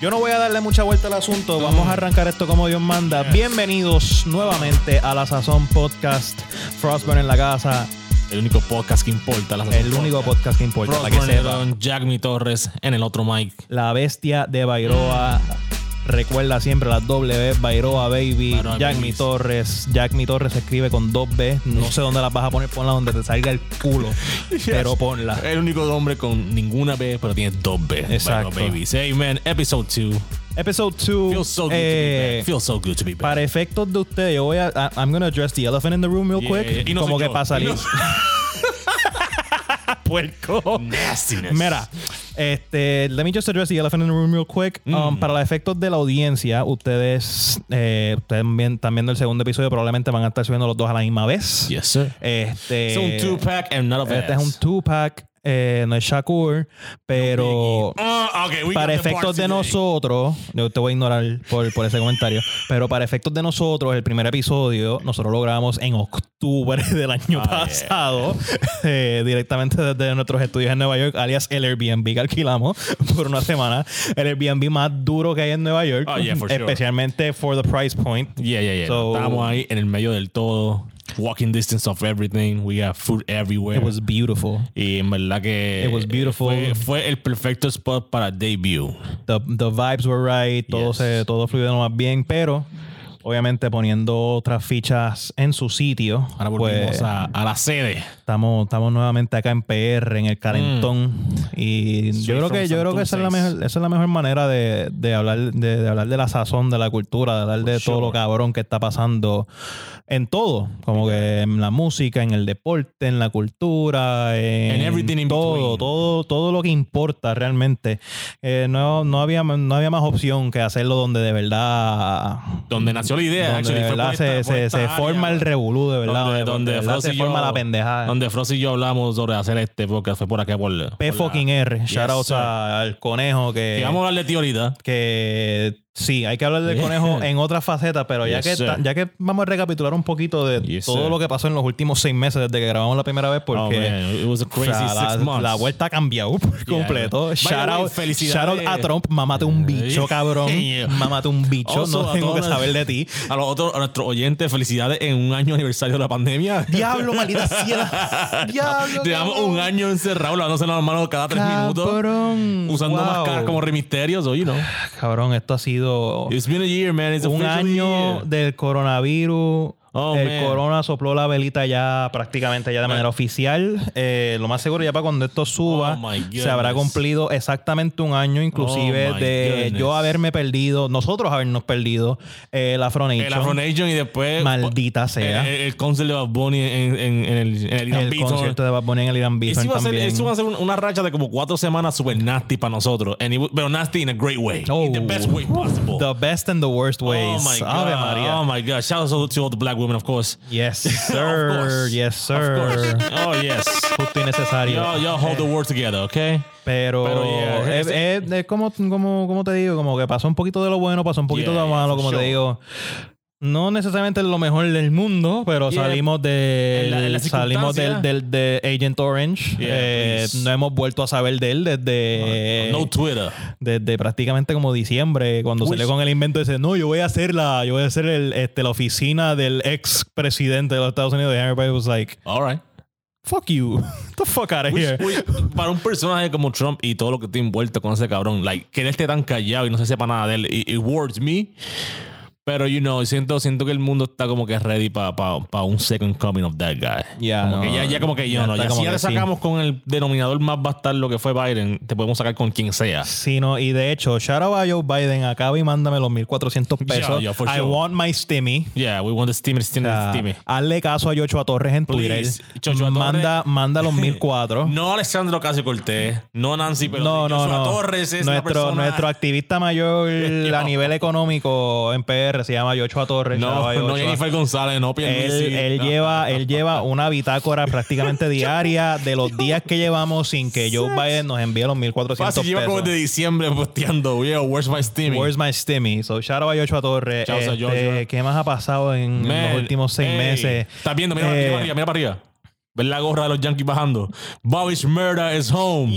Yo no voy a darle mucha vuelta al asunto. Vamos a arrancar esto como Dios manda. Bienvenidos nuevamente a la Sazón Podcast. Frostburn en la casa. El único podcast que importa. La El único podcast que importa. Que Frostburn sepa. León, Jack Mi Torres en el otro mic. La bestia de Bairoa. Recuerda siempre las W, Bairoa Baby, Jack Mi Babies. Torres. Jack Mi Torres se escribe con dos B. No sé dónde las vas a poner, ponla donde te salga el culo. Pero ponla. El único hombre con ninguna B, pero tiene dos B. Exacto. Byron Babies. Hey, man. Episode 2. Episode 2. Feels so good to be back. Feels so good to be back. Para efectos de ustedes, yo voy a. I- I'm gonna address the elephant in the room real Yeah, quick. yeah, y no como que yo. para salir. No- Puerco. Nastiness. Mira, este, let me just address the elephant in the room real quick. Um, Mm. para los efectos de la audiencia, ustedes, eh, ustedes bien- están viendo el segundo episodio, probablemente van a estar subiendo los dos a la misma vez. Yes, sir. Este, Es un two-pack and not este es un two-pack, eh, no es Shakur, pero Ah, okay, para efectos de today. nosotros, yo te voy a ignorar por, por ese comentario, pero para efectos de nosotros, el primer episodio, nosotros lo grabamos en octubre del año Ah, yeah. pasado, eh, directamente desde nuestros estudios en Nueva York, alias el Airbnb que alquilamos por una semana. El Airbnb más duro que hay en Nueva York, Oh, yeah, for sure. especialmente for the price point. Yeah, yeah, yeah. So- Estábamos ahí en el medio del todo. Walking distance of everything. We got food everywhere. It was beautiful. y en verdad que It was beautiful. Fue, fue el perfecto spot para debut. The, the vibes were right, todo, Yes. se, todo fluyó más bien, pero obviamente poniendo otras fichas en su sitio. Ahora volvimos pues, a, a la sede. Estamos, estamos nuevamente acá en PR, en el Calentón. Y yo creo que, yo creo que esa es la mejor, esa es la mejor manera de, de hablar, de, de hablar de la sazón, de la cultura, de hablar de todo lo cabrón que está pasando en todo. Como que en la música, en el deporte, en la cultura, en everything in todo, todo, todo lo que importa realmente. Eh, no, no, había, no había más opción que hacerlo donde de verdad Donde nació la idea. donde actually, fue por se, esta- por se, esta se área, forma el revolú, de verdad. Donde, donde Frost se y forma yo- la pendejada. Donde Frost y yo hablamos sobre hacer este podcast fue por acá por, P por la- fucking R. Shout Yes, out al conejo que, Que vamos a hablar de ti ahorita. que sí, hay que hablar del Yeah. conejo en otras facetas, pero ya Yes, que ta- ya que vamos a recapitular un poquito de Yes, todo sir. lo que pasó en los últimos seis meses desde que grabamos la primera vez, Oh, porque man, it was a o crazy sea, six la, vuelta ha cambiado por completo. Shout out, shout out a Trump, mamate un bicho, cabrón. Yeah. Mamate un bicho, Also, no tengo que saber de ti. A los otros, a nuestros oyentes, felicidades en un año aniversario de la pandemia. Diablo, maldita sea. Diablo. Llevamos un año encerrado, lavándose las manos cada tres minutos. Cabrón. Usando Wow. máscaras como remisterios, o you know. Cabrón, esto ha sido It's been a year, man. It's un año year. del coronavirus. Oh, el man. corona sopló la velita ya prácticamente ya de manera oficial. Eh, lo más seguro ya para cuando esto suba Oh, se habrá cumplido exactamente un año inclusive Oh, de goodness. yo haberme perdido, nosotros habernos perdido eh, la Afro Nation. El Afro Nation y después. Maldita sea. El, el concert de Bad Bunny en, en, en el, en el Irán el concierto de Bad Bunny en el Irán Eso ser, también. eso iba a ser un- una racha de como cuatro semanas super nasty para nosotros. And it pero nasty in a great way. Oh. In the best way possible. The best and the worst ways. Oh my God. Ave María. Oh my God. Shout out to all the black women, of course. Yes, sir. Of course. Yes, Of sir. course. Oh, yes. Justo y necesario. Y'all, y'all hold the word together, okay? Pero, Pero, yeah, es, ese- es- es como, como, como te digo, como que pasó un poquito de lo bueno, pasó un poquito Yeah, de lo malo, como te sure. digo. No necesariamente lo mejor del mundo, pero Yeah. salimos de En la- en la salimos del, del de Agent Orange. Yeah, Eh, no hemos vuelto a saber de él desde, no Twitter. desde prácticamente como diciembre, cuando Uy. salió con el invento ese, no, yo voy a hacer la, yo voy a hacer el, este, la oficina del ex presidente de los Estados Unidos. Y everybody was like, All right. fuck you. The fuck out of here. para un personaje como Trump y todo lo que está envuelto con ese cabrón, like, que él esté tan callado y no se sepa nada de él, it, it me. Pero, you know, siento, siento que el mundo está como que ready para un second coming of that guy. Ya, como no, que ya, ya como que yo ya no. está Ya, como si ya le sí. sacamos con el denominador más bastardo que fue Biden, te podemos sacar con quien sea. Sí, no, y de hecho, shout out a Joe Biden, acaba y mándame los 1400 pesos. yeah, I want my stimmy. Yeah, we want the steamy, O steamy, sea, hazle caso a Yochoa Torres en Twitter. Torres. manda, manda los 1004. No Alessandro Ocasio Cortés, no Nancy Pelosi. No, no, Joshua no. Torres es nuestro, persona- nuestro activista mayor a nivel económico en PR se llama Yochoa Torres. No, no. Jennifer González, no Él, Pierluisi. él no. lleva, él lleva una bitácora prácticamente diaria de los días que llevamos sin que Joe Biden nos envíe los 1400 Fácil, lleva como pesos. de diciembre posteando, yo, where's my steamy? Where's my stimmy? So, shout out a Yochoa Torres. Este. ¿Qué más ha pasado en, Man, los últimos seis hey, meses? Estás viendo, mira, Eh, mira para arriba, mira para arriba. ¿Ves la gorra de los Yankees bajando? Bobby Shmurda is home.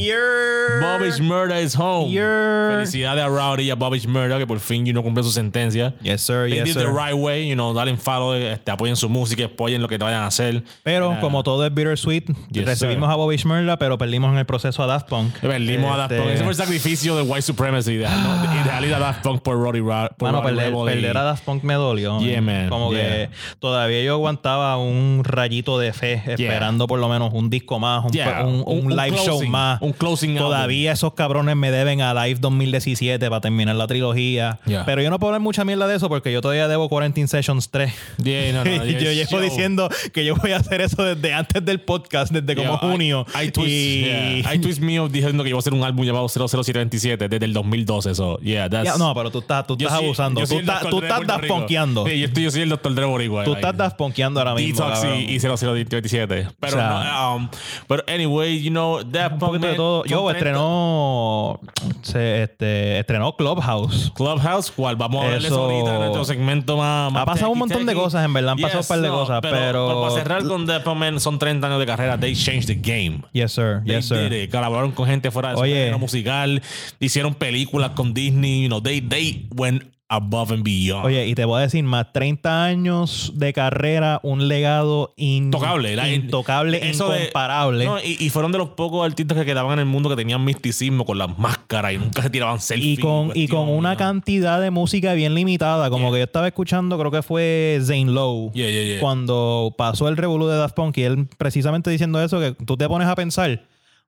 Bobby Shmurda is home. Yeah. Felicidades a Rowdy y a Bobby Shmurda que por fin you know, cumple su sentencia. Yes, sir. They Yes, did sir. the right way, you know, dale follow, este, apoyen su música, apoyen lo que te vayan a hacer. Pero como todo es bittersweet, Yes, recibimos sir. a Bobby Shmurda, pero perdimos en el proceso a Daft Punk. Perdimos a Daft Este, Punk. Ese fue el sacrificio de White Supremacy. De, no, de dejar ir a Daft Punk por Roddy Mano, Roddy perder, perder a Daft Punk me dolió. Yeah, man. Como Yeah. que todavía yo aguantaba un rayito de fe esperando por lo menos un disco más, un, Yeah. un- un Un- live show closing, más. un closing Todavía esos cabrones me deben a Live 2017 para terminar la trilogía. Yeah. Pero yo no puedo hablar mucha mierda de eso porque yo todavía debo Quarantine Sessions 3. Yeah, no, no, yo llevo yo- diciendo que yo voy a hacer eso desde antes del podcast, desde como junio. I, twist, y... yeah. I twist mío diciendo que iba a hacer un álbum llamado 00727 desde el 2012. So, yeah, that's, no, pero tú estás, tú Yo estás abusando. yo Tú soy tú de estás dasponqueando. Sí, yo, yo soy el Dr. Dre Boricua. Tú estás dasponqueando ahora mismo. Detox y, y 0027. Pero, O sea, no, um, pero anyway, you know, Daft un poquito de todo. Yo 30 estrenó se, este, estrenó Clubhouse. Clubhouse, ¿cuál? Vamos a ver eso ahorita en nuestro segmento más. más Ha pasado un montón de cosas, en verdad, han pasado un par de cosas, pero- para cerrar con Daft Punk, man, son 30 años de carrera. They changed the game. Yes, sir. They Yes, sir. did it. Colaboraron con gente fuera de su Oye. musical. Hicieron películas con Disney. You know, they, they went above and beyond. Oye, y te voy a decir, más 30 años de carrera, un legado in- Intocable, la- intocable, eso de- incomparable. No, y, y fueron de los pocos artistas que quedaban en el mundo que tenían misticismo con las máscaras y nunca se tiraban selfies. y con, y con una cantidad de música bien limitada. Como Yeah. que yo estaba escuchando, creo que fue Zane Lowe. Yeah, yeah, yeah. Cuando pasó el revolú de Daft Punk y él precisamente diciendo eso, que tú te pones a pensar,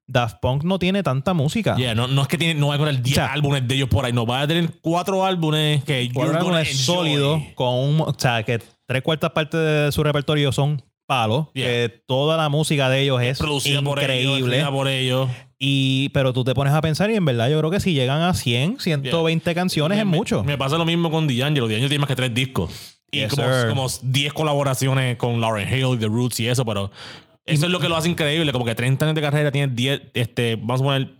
Daft Punk no tiene tanta música. Yeah, no, no es que tiene, no va a tener 10 O sea, álbumes de ellos por ahí, no va a tener cuatro álbumes que Cuatro álbumes sólidos con un, o sea, que tres cuartas partes de su repertorio son palos, Yeah. que toda la música de ellos es Producida por ellos, increíble. por ellos. y pero tú te pones a pensar y en verdad yo creo que si llegan a 100, 120 canciones es mucho. Me pasa lo mismo con D'Angelo. D'Angelo tiene más que tres discos. Y Yes, como, como 10 colaboraciones con Lauren Hill, The Roots y eso, pero eso es lo que lo hace increíble. Como que 30 años de carrera tiene 10, este, vamos a poner,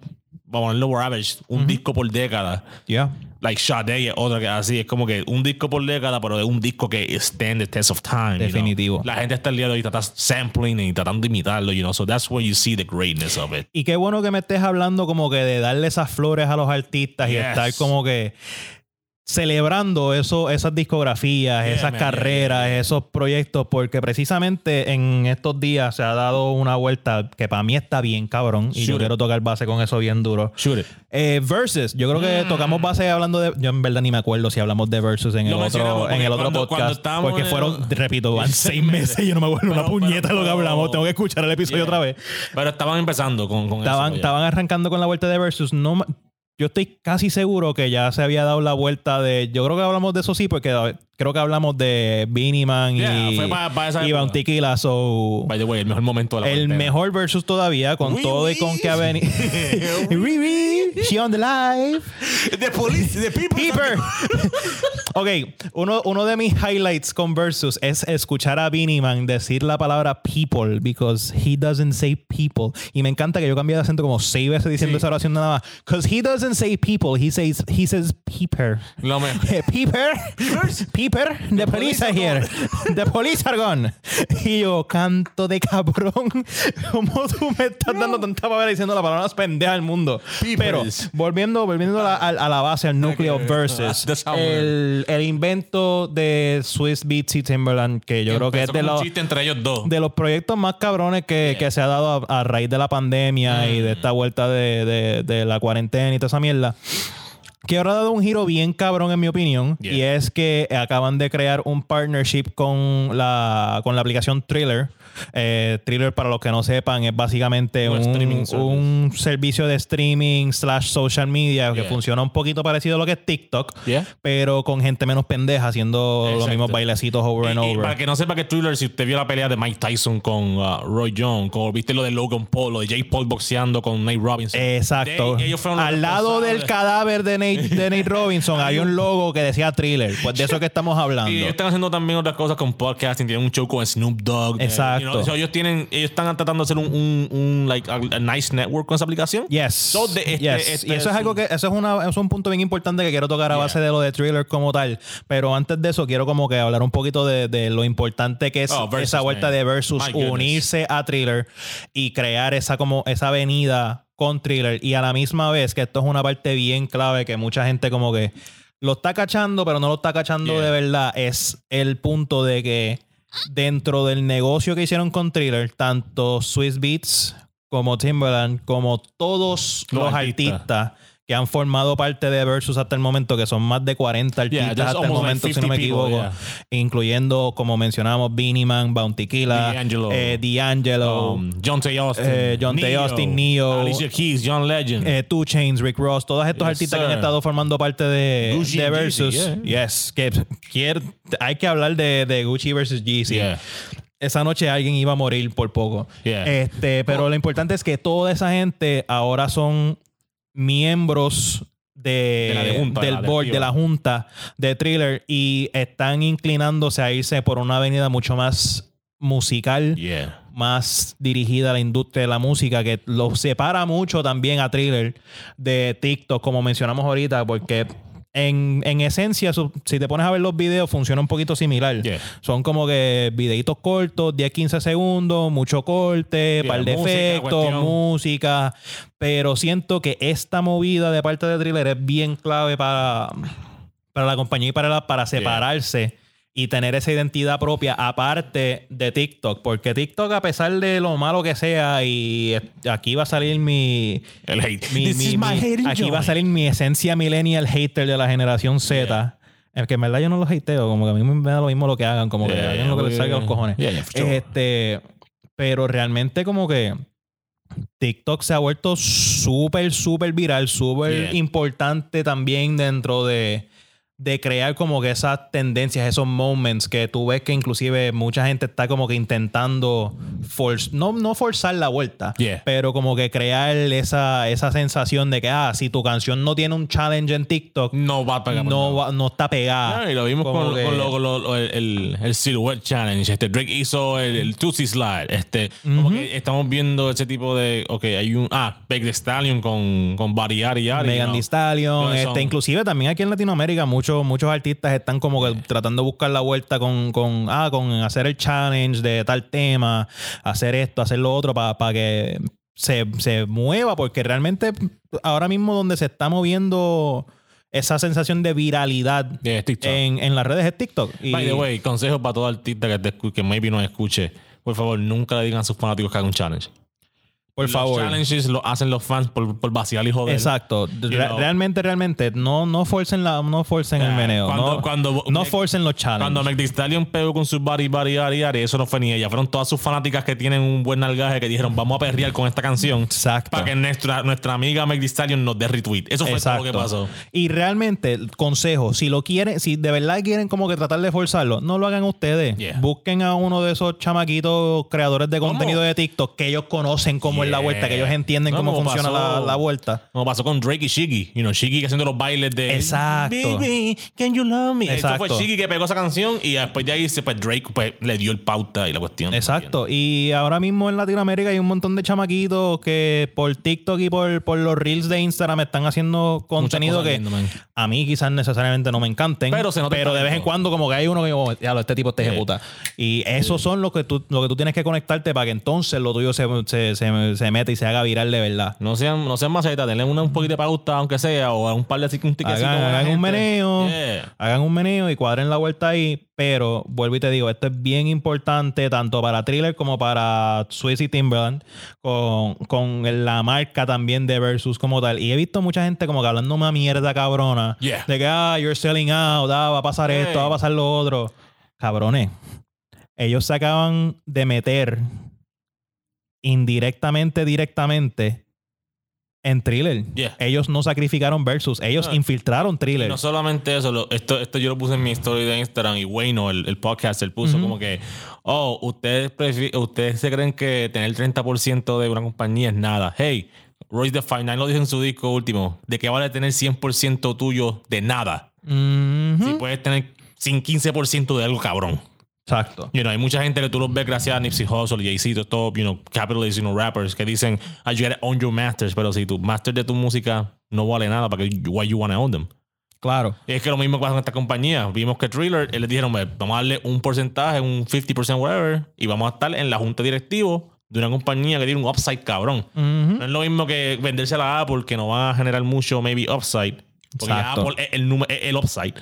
vamos a ponerlo por average, un disco por década. Yeah. Like Sade es otra que así, es como que un disco por década, pero es un disco que stand the test of time. you know. Definitivo. La gente hasta el día de hoy está sampling y tratando de imitarlo, you know. So that's where you see the greatness of it. Y qué bueno que me estés hablando como que de darle esas flores a los artistas y estar como que celebrando eso, esas discografías, Yeah, esas man, carreras, yeah, yeah, yeah. esos proyectos, porque precisamente en estos días se ha dado una vuelta que para mí está bien cabrón y yo it. quiero tocar base con eso bien duro. Shoot it. Eh, versus, yo creo que Mm. tocamos base hablando de. Yo en verdad ni me acuerdo si hablamos de versus en el otro, en el otro cuando- podcast. Porque el- fueron, repito, van seis meses y yo no me acuerdo una Pero- puñeta pero- lo que hablamos. Tengo que escuchar el episodio otra vez. Pero estaban empezando con, con Estaban, eso. ya. estaban arrancando con la vuelta de versus. No, yo estoy casi seguro que ya se había dado la vuelta de. Yo creo que hablamos de eso sí, porque creo que hablamos de Beanie Man Yeah, y, fue pa- pa esa y época. Bountequila. So, By the way, el mejor momento de la el cuarentena. mejor versus todavía, con Oui, todo y con que ha venido. Riri, she on the live. The police, the people. Peeper. ok, uno, uno de mis highlights con Versus es escuchar a Beanie Man decir la palabra people because he doesn't say people. Y me encanta que yo cambié de acento como seis veces diciendo Sí. esa oración nada más. Because he doesn't say people, he says, he says peeper. Lo mejor. Peeper, Peeper, the, police are here. The police are gone. Y yo, canto de cabrón. ¿Cómo tú me estás dando tanta pavera diciendo la palabra más pendeja del mundo? Pero, volviendo, volviendo a, a- a la base, al núcleo Ok. versus el, el invento de Swiss Beats y Timberland, que yo creo que es de los entre ellos dos. de los proyectos más cabrones que, que se ha dado a, a raíz de la pandemia y de esta vuelta de, de- de la cuarentena y toda esa mierda. Que ahora ha dado un giro bien cabrón, en mi opinión. Yeah. Y es que acaban de crear un partnership con la, con la aplicación Thriller. Eh, Thriller, para los que no sepan, es básicamente Un servicio de streaming slash social media que funciona un poquito parecido a lo que es TikTok, Yeah. pero con gente menos pendeja haciendo los Exacto. mismos bailecitos over and Y- y over. para que no sepa que Thriller, si usted vio la pelea de Mike Tyson con uh, Roy Jones, como viste lo de Logan Paul, lo de Jake Paul boxeando con Nate Robinson. Exacto. De- ellos fueron los Al lado del cadáver de Nate, de Nate Robinson hay un logo que decía thriller. Pues de eso que estamos hablando. Y ellos están haciendo también otras cosas con podcasting. Tienen un show con Snoop Dogg. eh, Exacto. You know, so ellos tienen, ellos están tratando de hacer un, un, un, like, a, a nice network con esa aplicación. Yes. So, de- este- Yes. este y eso es es algo un- que, eso es una, eso es un punto bien importante que quiero tocar a Yeah. base de lo de thriller como tal. Pero antes de eso, quiero como que hablar un poquito de, de lo importante que es Oh, Versus, esa vuelta man. de versus unirse a thriller y crear esa como esa avenida con thriller. Y a la misma vez que esto es una parte bien clave que mucha gente como que lo está cachando, pero no lo está cachando Yeah. de verdad. Es el punto de que dentro del negocio que hicieron con Thriller, tanto Swiss Beats como Timberland, como todos Los los, artistas. artistas. Que han formado parte de Versus hasta el momento, que son más de 40 Yeah, artistas hasta el momento, like si no me 50 people, equivoco, yeah. incluyendo, como mencionamos, Beanie Man, Bounty Killa, D'Angelo. eh, D'Angelo, Um, John T. Austin. Eh, John T. Austin, Neo. Alicia Keys, John Legend. eh, Two Chains, Rick Ross, todos estos Yes, artistas que han estado formando parte de, Gucci de and Versus. Yeezy, Yes, que hay que hablar de, de Gucci versus Yeezy. Esa noche alguien iba a morir por poco. Yeah. Este, pero lo importante es que toda esa gente ahora son miembros de, De la de junta, de del la board, de la junta de Thriller y están inclinándose a irse por una avenida mucho más musical Yeah. más dirigida a la industria de la música, que lo separa mucho también a Thriller de TikTok, como mencionamos ahorita, porque en, en esencia, si te pones a ver los videos, funciona un poquito similar. Yeah. Son como que videitos cortos, 10, 15 segundos, mucho corte, Yeah, par de música, efectos, cuestión. música. Pero siento que esta movida de parte de Thriller es bien clave para, para la compañía y para, la- para separarse y tener esa identidad propia aparte de TikTok. Porque TikTok, a pesar de lo malo que sea, y aquí va a salir mi. El hate. mi- This mi- is my mi- hate aquí va a salir mi esencia millennial hater de la generación Z. Es que en verdad yo no los hateo, como que a mí me da lo mismo lo que hagan, como que Yeah, hagan lo que les salga a los cojones. Yeah, yeah, for sure. Este, pero realmente como que TikTok se ha vuelto súper, súper viral, súper Yeah. importante también dentro de, de crear como que esas tendencias, esos moments que tú ves que inclusive mucha gente está como que intentando forz- no, no forzar la vuelta, Yeah. pero como que crear esa, esa sensación de que, ah, si tu canción no tiene un challenge en TikTok, No va a pegar. no, va- no está pegada. Y lo vimos con, que- con lo- con lo- el, el, Silhouette Challenge. Este, Drake hizo el, el Tootsie Slide. Este, como que estamos viendo ese tipo de. Ok, hay un. Ah, Big Stallion con, con Bari Yari Yari. Megan. Thee Stallion, este, inclusive también aquí en Latinoamérica muchos muchos artistas están como que tratando de buscar la vuelta con, con, ah, con hacer el challenge de tal tema, hacer esto, hacer lo otro para que se, se mueva, porque realmente ahora mismo donde se está moviendo esa sensación de viralidad en, en las redes es TikTok. Y- By the way, consejo para todo artista que, te que maybe no escuche. Por favor, nunca le digan a sus fanáticos que hagan un challenge. Por Los favor. challenges lo hacen los fans por, por vaciar y joder. Exacto. Re- know. realmente, realmente, no, no forcen la, no forcen el Ah, meneo. cuando- no, cuando- no forcen los challenges. Cuando Meg Stallion pegó con sus body, body, body, body, eso no fue ni ella. Fueron todas sus fanáticas que tienen un buen nalgaje que dijeron, vamos a perrear con esta canción. Exacto. Para que nuestra, nuestra amiga Meg Stallion nos dé retweet. Eso fue todo lo que pasó. Y realmente, consejo, si lo quieren, si de verdad quieren como que tratar de forzarlo, no lo hagan ustedes. Yeah. Busquen a uno de esos chamaquitos creadores de ¿Cómo? contenido de TikTok que ellos conocen cómo la vuelta, que ellos entienden No, cómo como funciona pasó- la, la vuelta. Como pasó con Drake y Shiggy. You know, Shiggy haciendo los bailes de Exacto. Baby, can you love me? Exacto. fue Shiggy que pegó esa canción y después de ahí se- pues, Drake pues, le dio el pauta y la cuestión. Exacto. Y ahora mismo en Latinoamérica hay un montón de chamaquitos que por TikTok y por, por los reels de Instagram están haciendo contenido que a mí quizás necesariamente no me encanten. Pero se pero de vez en cuando como que hay uno que oh, ya, este tipo te Sí. ejecuta. Y esos son lo que, tú, lo que tú tienes que conectarte para que entonces lo tuyo se, se, se, se mete y se haga viral de verdad. No sean, no sean macetas, denle una, un poquito de pauta, aunque sea, o un par de así, un tiquecito Hagan, un meneo, Yeah. hagan un meneo y cuadren la vuelta ahí. Pero vuelvo y te digo, esto es bien importante tanto para Thriller como para Swiss y Timberland, con, con la marca también de Versus como tal. Y he visto mucha gente como que hablando una mierda cabrona Yeah. de que, ah, you're selling out, ah, va a pasar Hey. esto, va a pasar lo otro. Cabrones, ellos se acaban de meter indirectamente, directamente en Thriller. Yeah. Ellos no sacrificaron Versus, ellos Ah. infiltraron Y Thriller. no solamente eso, lo- esto, esto yo lo puse en mi story de Instagram y Wayno, el, el podcast, él puso como que, oh, ustedes, ustedes se creen que tener el 30% de una compañía es nada. Hey, Royce the Nine lo dijo en su disco último, ¿de qué vale tener 100% tuyo de nada? Si puedes tener sin 15% de algo cabrón. Exacto. You know, hay mucha gente que tú los ves gracias a Nipsey Hussle, Jay-Z, todo, you know, capitalist, you know, rappers que dicen, ah, you gotta own your masters, pero si tu master de tu música no vale nada, ¿para que why you wanna own them? Claro. Y es que lo mismo pasa con esta compañía. Vimos que Thriller, él les dijeron, "Ve, vamos a darle un porcentaje, un 50% whatever, y vamos a estar en la junta directivo de una compañía que tiene un upside cabrón. No es lo mismo que venderse a la Apple, que no va a generar mucho, maybe, upside. Porque. Apple es el, el upside.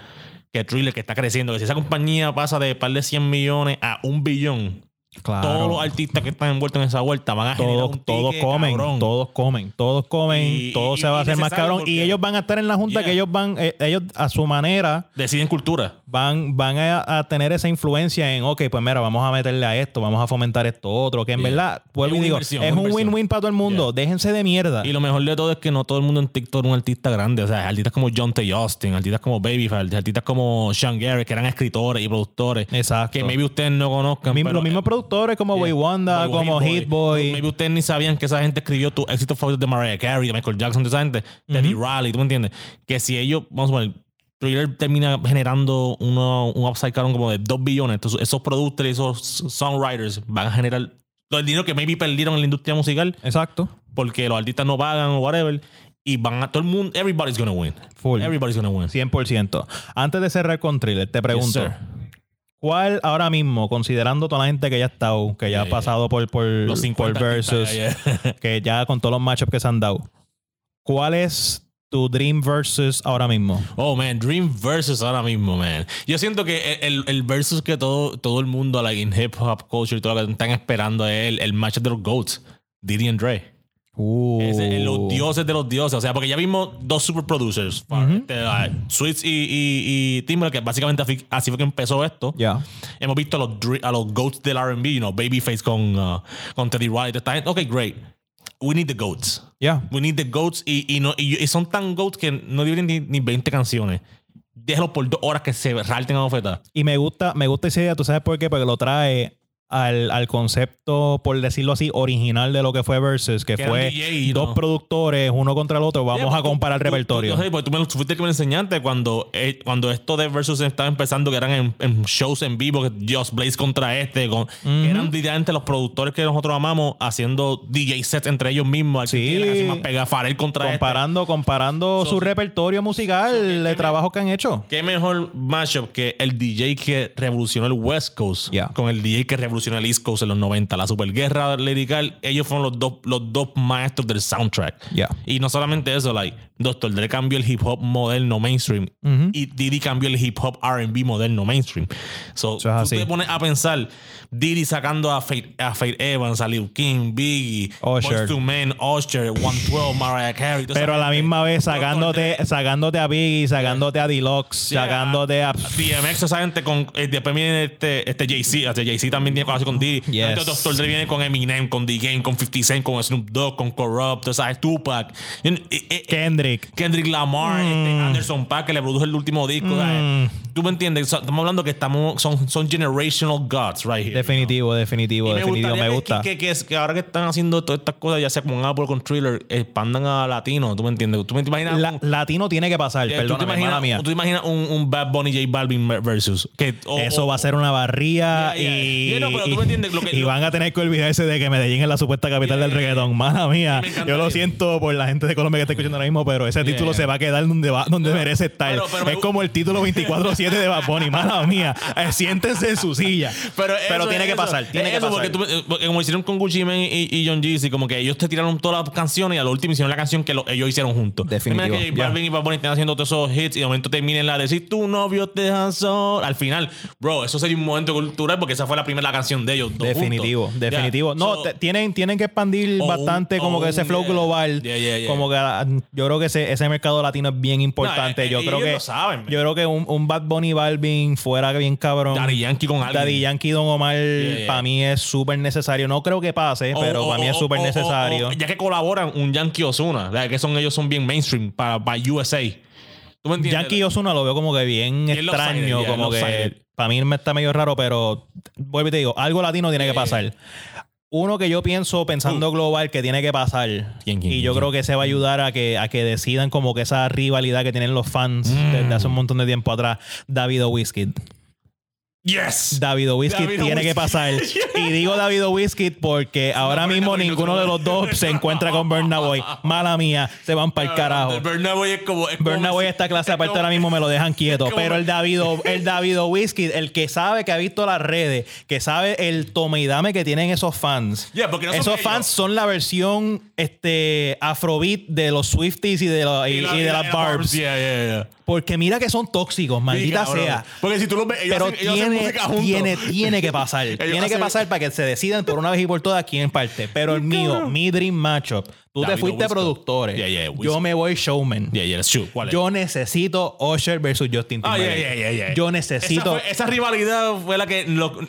Que Thriller, que está creciendo. Que si esa compañía pasa de par de 100 millones a un billón, Claro. todos los artistas que están envueltos en esa vuelta van a generar todos, un todos comen, cabrón. todos comen, todos comen, Y- todo y- se va a hacer más cabrón. Y ellos van a estar en la junta Yeah. que ellos van, eh, ellos a su manera Deciden cultura. Van, van a, a tener esa influencia en, ok, pues mira, vamos a meterle a esto, vamos a fomentar esto otro, que en Yeah. verdad, vuelvo y digo, es un win-win para todo el mundo. Déjense de mierda. Y lo mejor de todo es que no todo el mundo en TikTok es un artista grande. O sea, artistas como John T. Austin, artistas como Babyface, artistas como Sean Garrett, que eran escritores y productores. Exacto. Que maybe ustedes no conozcan. Mi- pero, los mismos eh, productores como Boy Wanda, Boy, como Hit Hit Boy. Maybe ustedes ni sabían que esa gente escribió tu éxito favorito de Mariah Carey, de Michael Jackson, de esa gente, de Teddy Riley, ¿tú me entiendes? Que si ellos, vamos a poner, Termina generando uno, un upside cabrón como de 2 billones, entonces esos productores esos songwriters van a generar todo el dinero que maybe perdieron en la industria musical Exacto. porque los artistas no pagan o whatever y van a todo el mundo, everybody's gonna win. Full. Everybody's gonna win. 100%. Antes de cerrar con Thriller, te pregunto. ¿Cuál ahora mismo, considerando toda la gente que ya ha estado, que ya ha Yeah, pasado por, por, Los por 50 versus, artistas, yeah, yeah. que ya con todos los matchups que se han dado, ¿cuál es tu Dream versus ahora mismo? Oh, man, Dream Versus ahora mismo, man. Yo siento que el, el versus que todo, todo el mundo, like, en hip hop culture y todo lo que están esperando es el, el match de los GOATs, Diddy and Dre. Uh, Ese, los dioses de los dioses. O sea, porque ya vimos dos super producers, este, uh, Sweets y, y, y Timberlake, que básicamente así, fue que empezó esto. Ya. Hemos visto a los, a los GOATs del RB, you know, Babyface con, uh, con Teddy Riley. Ok, great. We need the GOATs. Ya. We need the GOATs. Y, y, no, y, y son tan GOATs que no dividen ni, ni 20 canciones. Déjalo por dos horas que se ralten a bofetas. Y me gusta, me gusta esa idea, ¿tú sabes por qué? Porque lo trae al, al concepto, por decirlo así, original de lo que fue Versus, que Que fue DJ, dos productores, uno contra el otro, vamos a tú- comparar tú- repertorio. Tú, tú- tú me lo- tú fuiste que me enseñaste cuando, eh, cuando esto de Versus estaba empezando, que eran en, en shows en vivo, que Just Blaze contra este, con, que eran literalmente los productores que nosotros amamos haciendo DJ sets entre ellos mismos. Sí. Sí. Así más pega Farel contra este. comparando comparando So, su repertorio musical, de trabajo que han hecho. ¿Qué mejor mashup que el DJ que revolucionó el West Coast Yeah. con el DJ que revolucionó el East Coast en los 90? La superguerra lirical, ellos fueron los dos, los dos maestros del soundtrack. Yeah. Y no solamente eso, like, Dr. Dre cambió el hip hop moderno mainstream y Diddy cambió el hip hop RB moderno mainstream. So, es tú te pones a pensar, Diddy sacando a Faith, a Faith Evans, a Lil King, Biggie, Usher. Boyz Men, Usher, 112, Mariah Carey. Pero a la misma vez sacándote, sacándote a Biggie, sacándote a Deluxe, Sí, sacándote a. DMX, esa gente con. eh, después viene este, este Jay-Z. Este Jay-Z también tiene cosas con Diddy. Yes. Dr. Dre viene con Eminem, con The Game, con 50 Cent, con Snoop Dogg, con Corrupt, sea, Tupac. Kendrick. Kendrick Lamar, este Anderson Paak, que le produjo el último disco. ¿sabes? Tú me entiendes. Estamos hablando que estamos, son, son generational gods, right here. Definitivo, definitivo, Y definitivo. Me gusta. Que, que, ahora que están haciendo todas estas cosas, ya sea con Apple, con Thriller, expandan a latino. ¿Tú me entiendes? ¿Tú me imaginas? La- un- latino tiene que pasar, eh, ¿Tú te imaginas, mía. ¿tú te imaginas un, un Bad Bunny J Balvin versus? Que, Eso va a ser una barría y, pero tú me entiendes lo que- y van a tener que olvidarse de que Medellín es la supuesta capital del reggaetón. Mala mía. Yo lo siento por la gente de Colombia que está escuchando ahora mismo, pero ese título ya. se va a quedar donde, va, donde merece estar. pero- pero es me- como el título 24-7 de Bad Bunny. Mala mía. Eh, siéntense en su silla. Pero, Pero eso, tiene que eso, pasar. Tiene que eso, pasar. Porque, tú- porque como hicieron con Gucci Mane y, y John Jeezy, como que ellos te tiraron todas las canciones y a lo último hicieron la canción que lo- ellos hicieron juntos. Definitivo, Imagina que J ya. Balvin y Bad Bunny estén haciendo todos esos hits y de momento terminen la de si tu novio te deja sol. Al final, bro, eso sería un momento cultural porque esa fue la primera canción de ellos. dos Definitivo, juntos. definitivo. No, so- tienen, tienen que expandir bastante como que ese flow yeah. global. Yeah. Como que ah, yo creo que ese, ese mercado latino es bien importante. No, eh, yo eh, creo que saben, yo creo que un, un Bad Bunny Balvin fuera bien cabrón. Daddy Yankee con alguien. Daddy Yankee Don Omar para mí es súper necesario. No creo que pase, pero para mí es súper necesario. ya que colaboran un Yankee Osuna, que son ellos son bien mainstream para, para USA. ¿Tú me entiendes? Yankee Osuna lo veo como que bien extraño, como que para mí me está medio raro, pero vuelvo y te digo, algo latino tiene que pasar. Uno que yo pienso pensando global que tiene que pasar ¿Quién, quién, y yo quién, creo que se va a ayudar a que, a que decidan como que esa rivalidad que tienen los fans desde hace un montón de tiempo atrás, David o Wizkid. Yes. David Whiskey David tiene que pasar. Y digo David Whiskey porque ahora mismo ninguno de los dos se encuentra con Burna Boy. Mala mía, se van para el carajo. El Burna Boy es como. es como Burna Boy si- esta clase es aparte como- ahora mismo me lo dejan quieto. como- Pero el David, el David Whiskey, el que sabe, que ha visto las redes, que sabe el tome y dame que tienen esos fans. Yeah, no esos ellos. fans son la versión este, afrobeat de los Swifties y de, los- y, la- y de la- las la Barbs. Yeah, yeah, yeah. Porque mira que son tóxicos, maldita cabrón. sea. Porque si tú lo ves, ellos Pero hacen- ellos hacen tiene, música juntos. tiene, tiene que pasar. tiene que hacen- pasar para que se decidan por una vez y por todas quién parte. Pero el mío, mi dream matchup. Tú te fuiste Whiskey. productores. Yeah, yeah, Yo me voy showman. Yeah, yeah. Yo necesito Usher versus Justin Ah, Timberlake. yeah, yeah, yeah, yeah. Yo Esa, necesito. fue- esa rivalidad fue la que lo,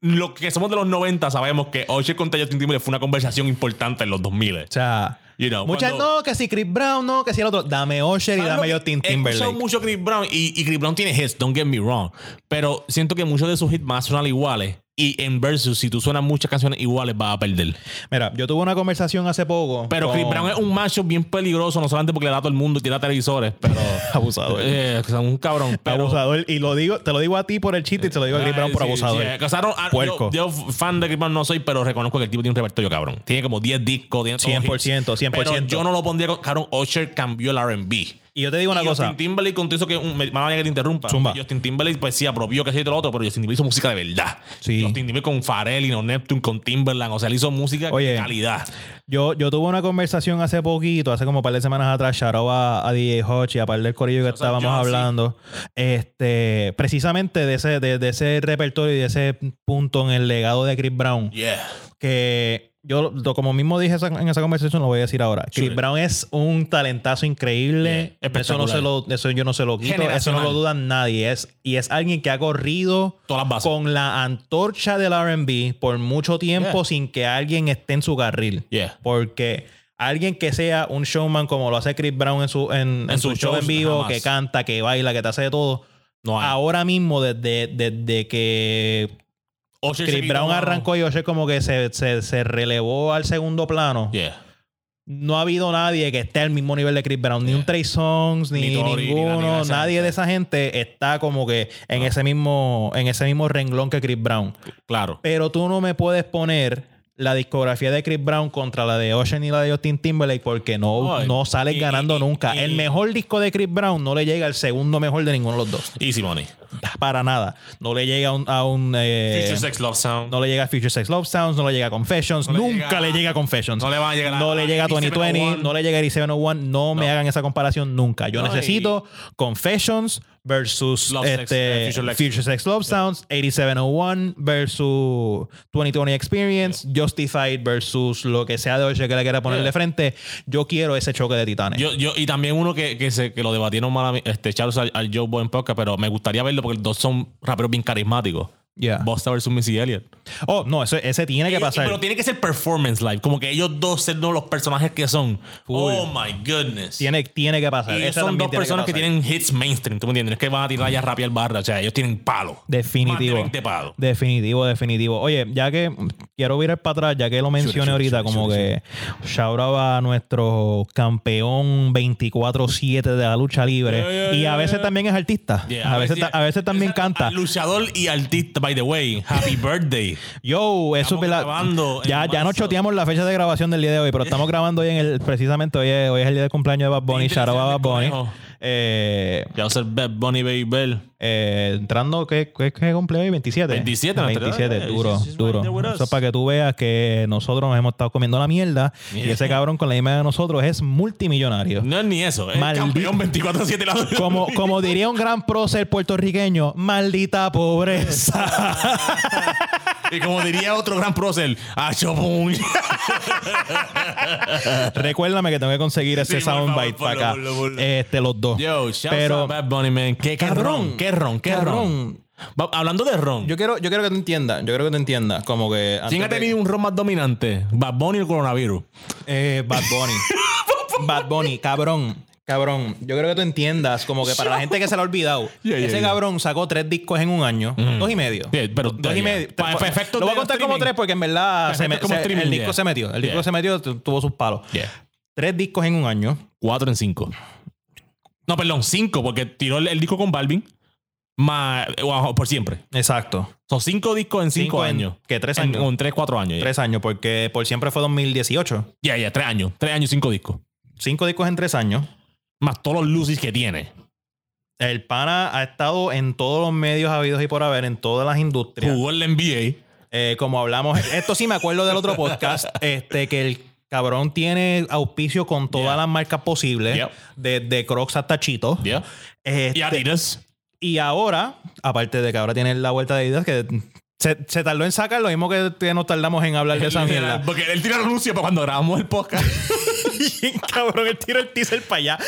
lo que somos de los 90 sabemos que Usher contra Justin Timberlake fue una conversación importante en los 2000. o sea, You know, muchas cuando- no, que si Chris Brown, no, que si el otro. Dame Usher y ¿Sabes dame que- He escuchado Timberlake. mucho Chris Brown y, y Chris Brown tiene hits, don't get me wrong. Pero siento que muchos de sus hits a sonar iguales. Y en versus, si tú suenas muchas canciones iguales, vas a perder. Mira, yo tuve una conversación hace poco. Pero con- Chris Brown es un macho bien peligroso, no solamente porque le da a todo el mundo y tira televisores, pero. abusador. eh, o sea, un cabrón. Pero, abusador. Y lo digo, te lo digo a ti por el chiste y te lo digo a Chris Brown por Sí, abusador. sí, eh, casaron- ah, Puerco. Yo, yo fan de Chris Brown no soy, pero reconozco que el tipo tiene un repertorio cabrón. Tiene como 10 discos, tiene todos 100%, hits. 100%. Pero yo no lo pondría con. Cabrón, Usher cambió el RB. Y yo te digo una Y cosa. Justin Timberlake con todo eso que un, me que te interrumpa. Zumba. Justin Timberlake pues sí apropió que todo lo otro, pero Justin Timberlake hizo música de verdad. Sí. Justin Timberlake con Pharrell y no Neptune con Timberland, o sea, él hizo música Oye. de calidad. Yo, yo tuve una conversación hace poquito, hace como un par de semanas atrás, out a, a DJ Hodge y a par del corillo que estábamos sí. hablando. Este, precisamente de ese, de, de ese repertorio y de ese punto en el legado de Chris Brown. Yeah. Que yo, lo- como mismo dije esa- en esa conversación, lo voy a decir ahora. Chris. Brown es un talentazo increíble. Yeah, Eso, no se lo, eso yo no se lo quito. Eso no lo duda nadie. Es, y es alguien que ha corrido Todas las bases. con la antorcha del RB por mucho tiempo Yeah. sin que alguien esté en su carril. Yeah. Porque alguien que sea un showman como lo hace Chris Brown en su, en, en su show en vivo, jamás. que canta, que baila, que te hace de todo. No. Ahora mismo, desde, desde que Chris Brown arrancó y Usher como que se, se, se relevó al segundo plano, Yeah. no ha habido nadie que esté al mismo nivel de Chris Brown. Ni un Trey Songs, ni, Ni Tory, ni ninguno. nadie de esa nadie gente. de esa gente está como que en, ese mismo, en ese mismo renglón que Chris Brown. Claro. Pero tú no me puedes poner la discografía de Chris Brown contra la de Ocean y la de Justin Timberlake porque no, no sales y- ganando y- nunca. y- el mejor disco de Chris Brown no le llega al segundo mejor de ninguno de los dos. Easy money. Para nada. No le llega a un... a un, eh, Future Sex Love Sound. no le llega a Future Sex Love Sounds, no le llega a Confessions, No le nunca llega- le llega a Confessions. no le van a llegar a- No le llega a a 2020, 8701. no le llega a 8701, no, me hagan esa comparación nunca. Yo No, necesito Confessions versus Love Sex, este, eh, Future Sex Love Sounds, 8701 versus 2020 Experience, Justified versus lo que sea de hoy que le quiera poner Yeah. de frente. Yo quiero ese choque de titanes. Yo, yo, y también uno que, que, se, que lo debatieron mal a mí, este, Charles al, al Joe Boy en podcast, pero me gustaría verlo porque los dos son raperos bien carismáticos. Yeah. Busta versus Missy Elliott. Oh, no, eso, ese tiene que Ellos- pasar. Pero tiene que ser performance live. Como que ellos dos ser no los personajes que son. Full. Oh my goodness. Tiene, tiene que pasar. y son también dos tiene personas que, pasar. tienen hits mainstream. ¿Tú me entiendes? No es que van a tirar ya rapear barra. O sea, ellos tienen palo. Definitivo. Más de 20 palos. Definitivo, definitivo. Oye, ya que mm, quiero virar para atrás, ya que lo mencioné sure, ahorita, sure, como sure, que shout out a nuestro campeón 24-7 de la lucha libre. Yeah, yeah, y a yeah, veces yeah. también es artista. Yeah, a, veces, ta- a veces también canta. al Luchador y artista, by the way. Happy birthday. Yo, eso es Estamos verdad. grabando Ya, ya nos choteamos la fecha de grabación del día de hoy, pero estamos grabando hoy en el, precisamente hoy es, hoy es el día de cumpleaños de Bad Bunny. Shout out a Bad del Bunny. conejo. Eh, Ya va a ser Bad Bunny Baby Bell. Eh, entrando, ¿qué, qué, qué cumple hoy? 27. 27, nuestra 27, edad. duro, duro. Eso es para que tú veas que nosotros nos hemos estado comiendo la mierda y Yeah. ese cabrón con la misma de nosotros es multimillonario. No es ni eso. Es Maldito. campeón 24-7 la Como, como diría un gran prócer puertorriqueño, maldita pobreza. Y como diría otro gran prócer, ¡Acho puñ! Recuérdame que tengo que conseguir ese Sí, soundbite para acá. ponlo. Este, los dos. Yo, Pero, out Bad Bunny, man. ¿Qué, qué Cabrón, ron? ¿Qué ron? ¿Qué ron? Hablando de ron. yo quiero, yo quiero que te entiendas. Yo quiero que te entiendas. Como que. ¿Quién ha de- tenido un ron más dominante? ¿Bad Bunny o el coronavirus? Eh, Bad Bunny. Bad Bunny, cabrón. Cabrón, yo creo que tú entiendas, como que para la gente que se le ha olvidado, Yeah, yeah, ese yeah. cabrón sacó tres discos en un año, dos y medio. Pero- dos y medio. Pa- pa- efectos Lo voy a contar como tres porque en verdad se me- se- el disco se metió. El disco se metió, tu- tuvo sus palos. Tres discos en un año. Cuatro en cinco. No, perdón, cinco, porque tiró el, el disco con Balvin. Más, por siempre. Exacto. Son cinco discos en cinco, Cinco en- años. ¿qué, tres años? En, tres, cuatro años. Tres años, porque por siempre fue 2018. Ya, ya, tres años. Tres años cinco discos. Cinco discos en tres años. Más todos los lucis que tiene. El pana ha estado en todos los medios habidos y por haber, en todas las industrias. Jugó en la NBA. Eh, como hablamos, esto sí me acuerdo del otro podcast, este, que el cabrón tiene auspicio con todas Yeah. las marcas posibles, Yep. desde Crocs hasta Cheetos. Yeah. Este, Y Adidas. y ahora, aparte de que ahora tiene la vuelta de Adidas, que se, se tardó en sacar lo mismo que, que nos tardamos en hablar de esa mierda. Porque él tira anuncio para cuando grabamos el podcast. Y, cabrón, él tira el teaser para allá.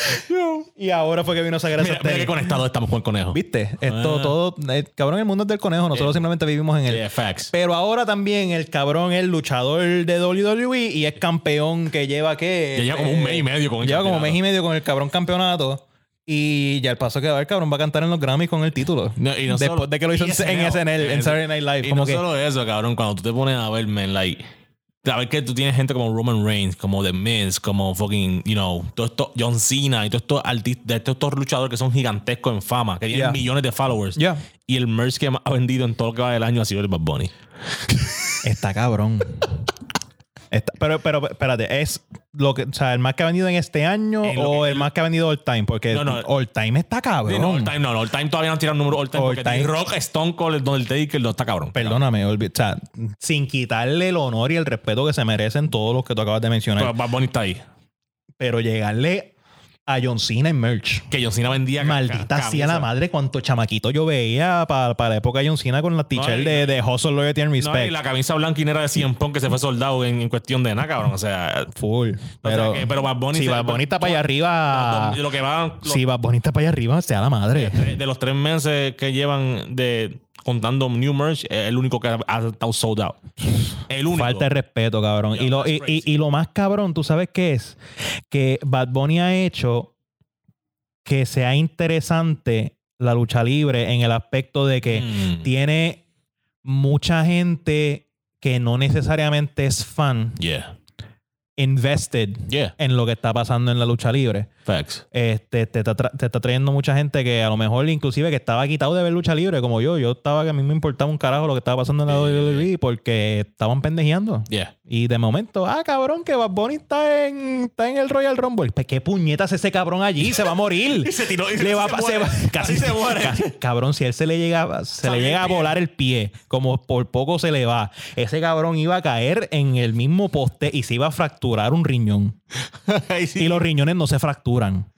Y ahora fue que vino a sacar esa mira qué conectados estamos con el conejo. ¿Viste? Esto Ah. todo, eh, cabrón, el mundo es del conejo. Nosotros simplemente vivimos en él. Yeah, facts. Pero ahora también el cabrón es luchador de WWE y es campeón que lleva que. Lleva como un mes y medio con el Lleva como campeonato. mes y medio con el cabrón campeonato. Y ya el paso que va el cabrón va a cantar en los Grammys con el título. No, y no Después solo- de que lo hizo en SNL, en Saturday Night Live. Y Como no que, solo eso, cabrón. Cuando tú te pones a ver, man, like... A ver que tú tienes gente como Roman Reigns, como The Miz, como fucking, you know, todo esto, John Cena y todos estos artistas, de estos, luchadores que son gigantescos en fama, que tienen Yeah. millones de followers. Ya. Y el merch que más ha vendido en todo lo que va del año ha sido el Bad Bunny. Está cabrón. Está- pero, pero, espérate, ¿es lo que, o sea, el más que ha vendido en este año o que- el más que ha vendido all time? Porque No, no. all time está cabrón. Sí, no, all time no, no, all time todavía no han tirado el número all time All porque time. Rock, Stone Cold, el Undertaker, no está cabrón. Perdóname, olvi- o sea, sin quitarle el honor y el respeto que se merecen todos los que tú acabas de mencionar, Pero Bad Bunny está ahí. pero llegarle a John Cena en merch. Que John Cena vendía Maldita sea la madre cuánto chamaquito yo veía para la época de John Cena con la t-shirt y- de, de Hustle, Loyalty and No, y Respect. la camisa blanca y negra de 100 Punk que se fue soldado en, en cuestión de nada, cabrón. O sea, Full. Pero, que- pero Bad Bunny si Bad Bunny está para allá arriba... lo que va lo- Si Bad Bunny está para allá arriba, sea la madre. de los tres meses que llevan de contando new merch, es el único que ha, ha estado sold out. El único. Falta de respeto, cabrón. y, lo, y, y lo más cabrón, ¿tú sabes qué es? Que Bad Bunny ha hecho que sea interesante la lucha libre en el aspecto de que Mm. tiene mucha gente que no necesariamente es fan Yeah. invested Yeah. en lo que está pasando en la lucha libre. Facts. Este, te, está te está trayendo mucha gente que a lo mejor inclusive que estaba quitado de ver lucha libre como yo. Yo estaba que a mí me importaba un carajo lo que estaba pasando en la WWE porque estaban pendejeando. Yeah. Y de momento, ah, cabrón, que Bad Bunny está en, está en el Royal Rumble. Pues, ¿Qué puñetas ese cabrón allí? Se va a morir. Y se tiró. y Le va, se muere. casi se muere. casi- cabrón, si él se le llega, se le llega a volar el pie, como por poco se le va, ese cabrón iba a caer en el mismo poste y se iba a fracturar un riñón. Ay, sí. Y los riñones no se fracturan,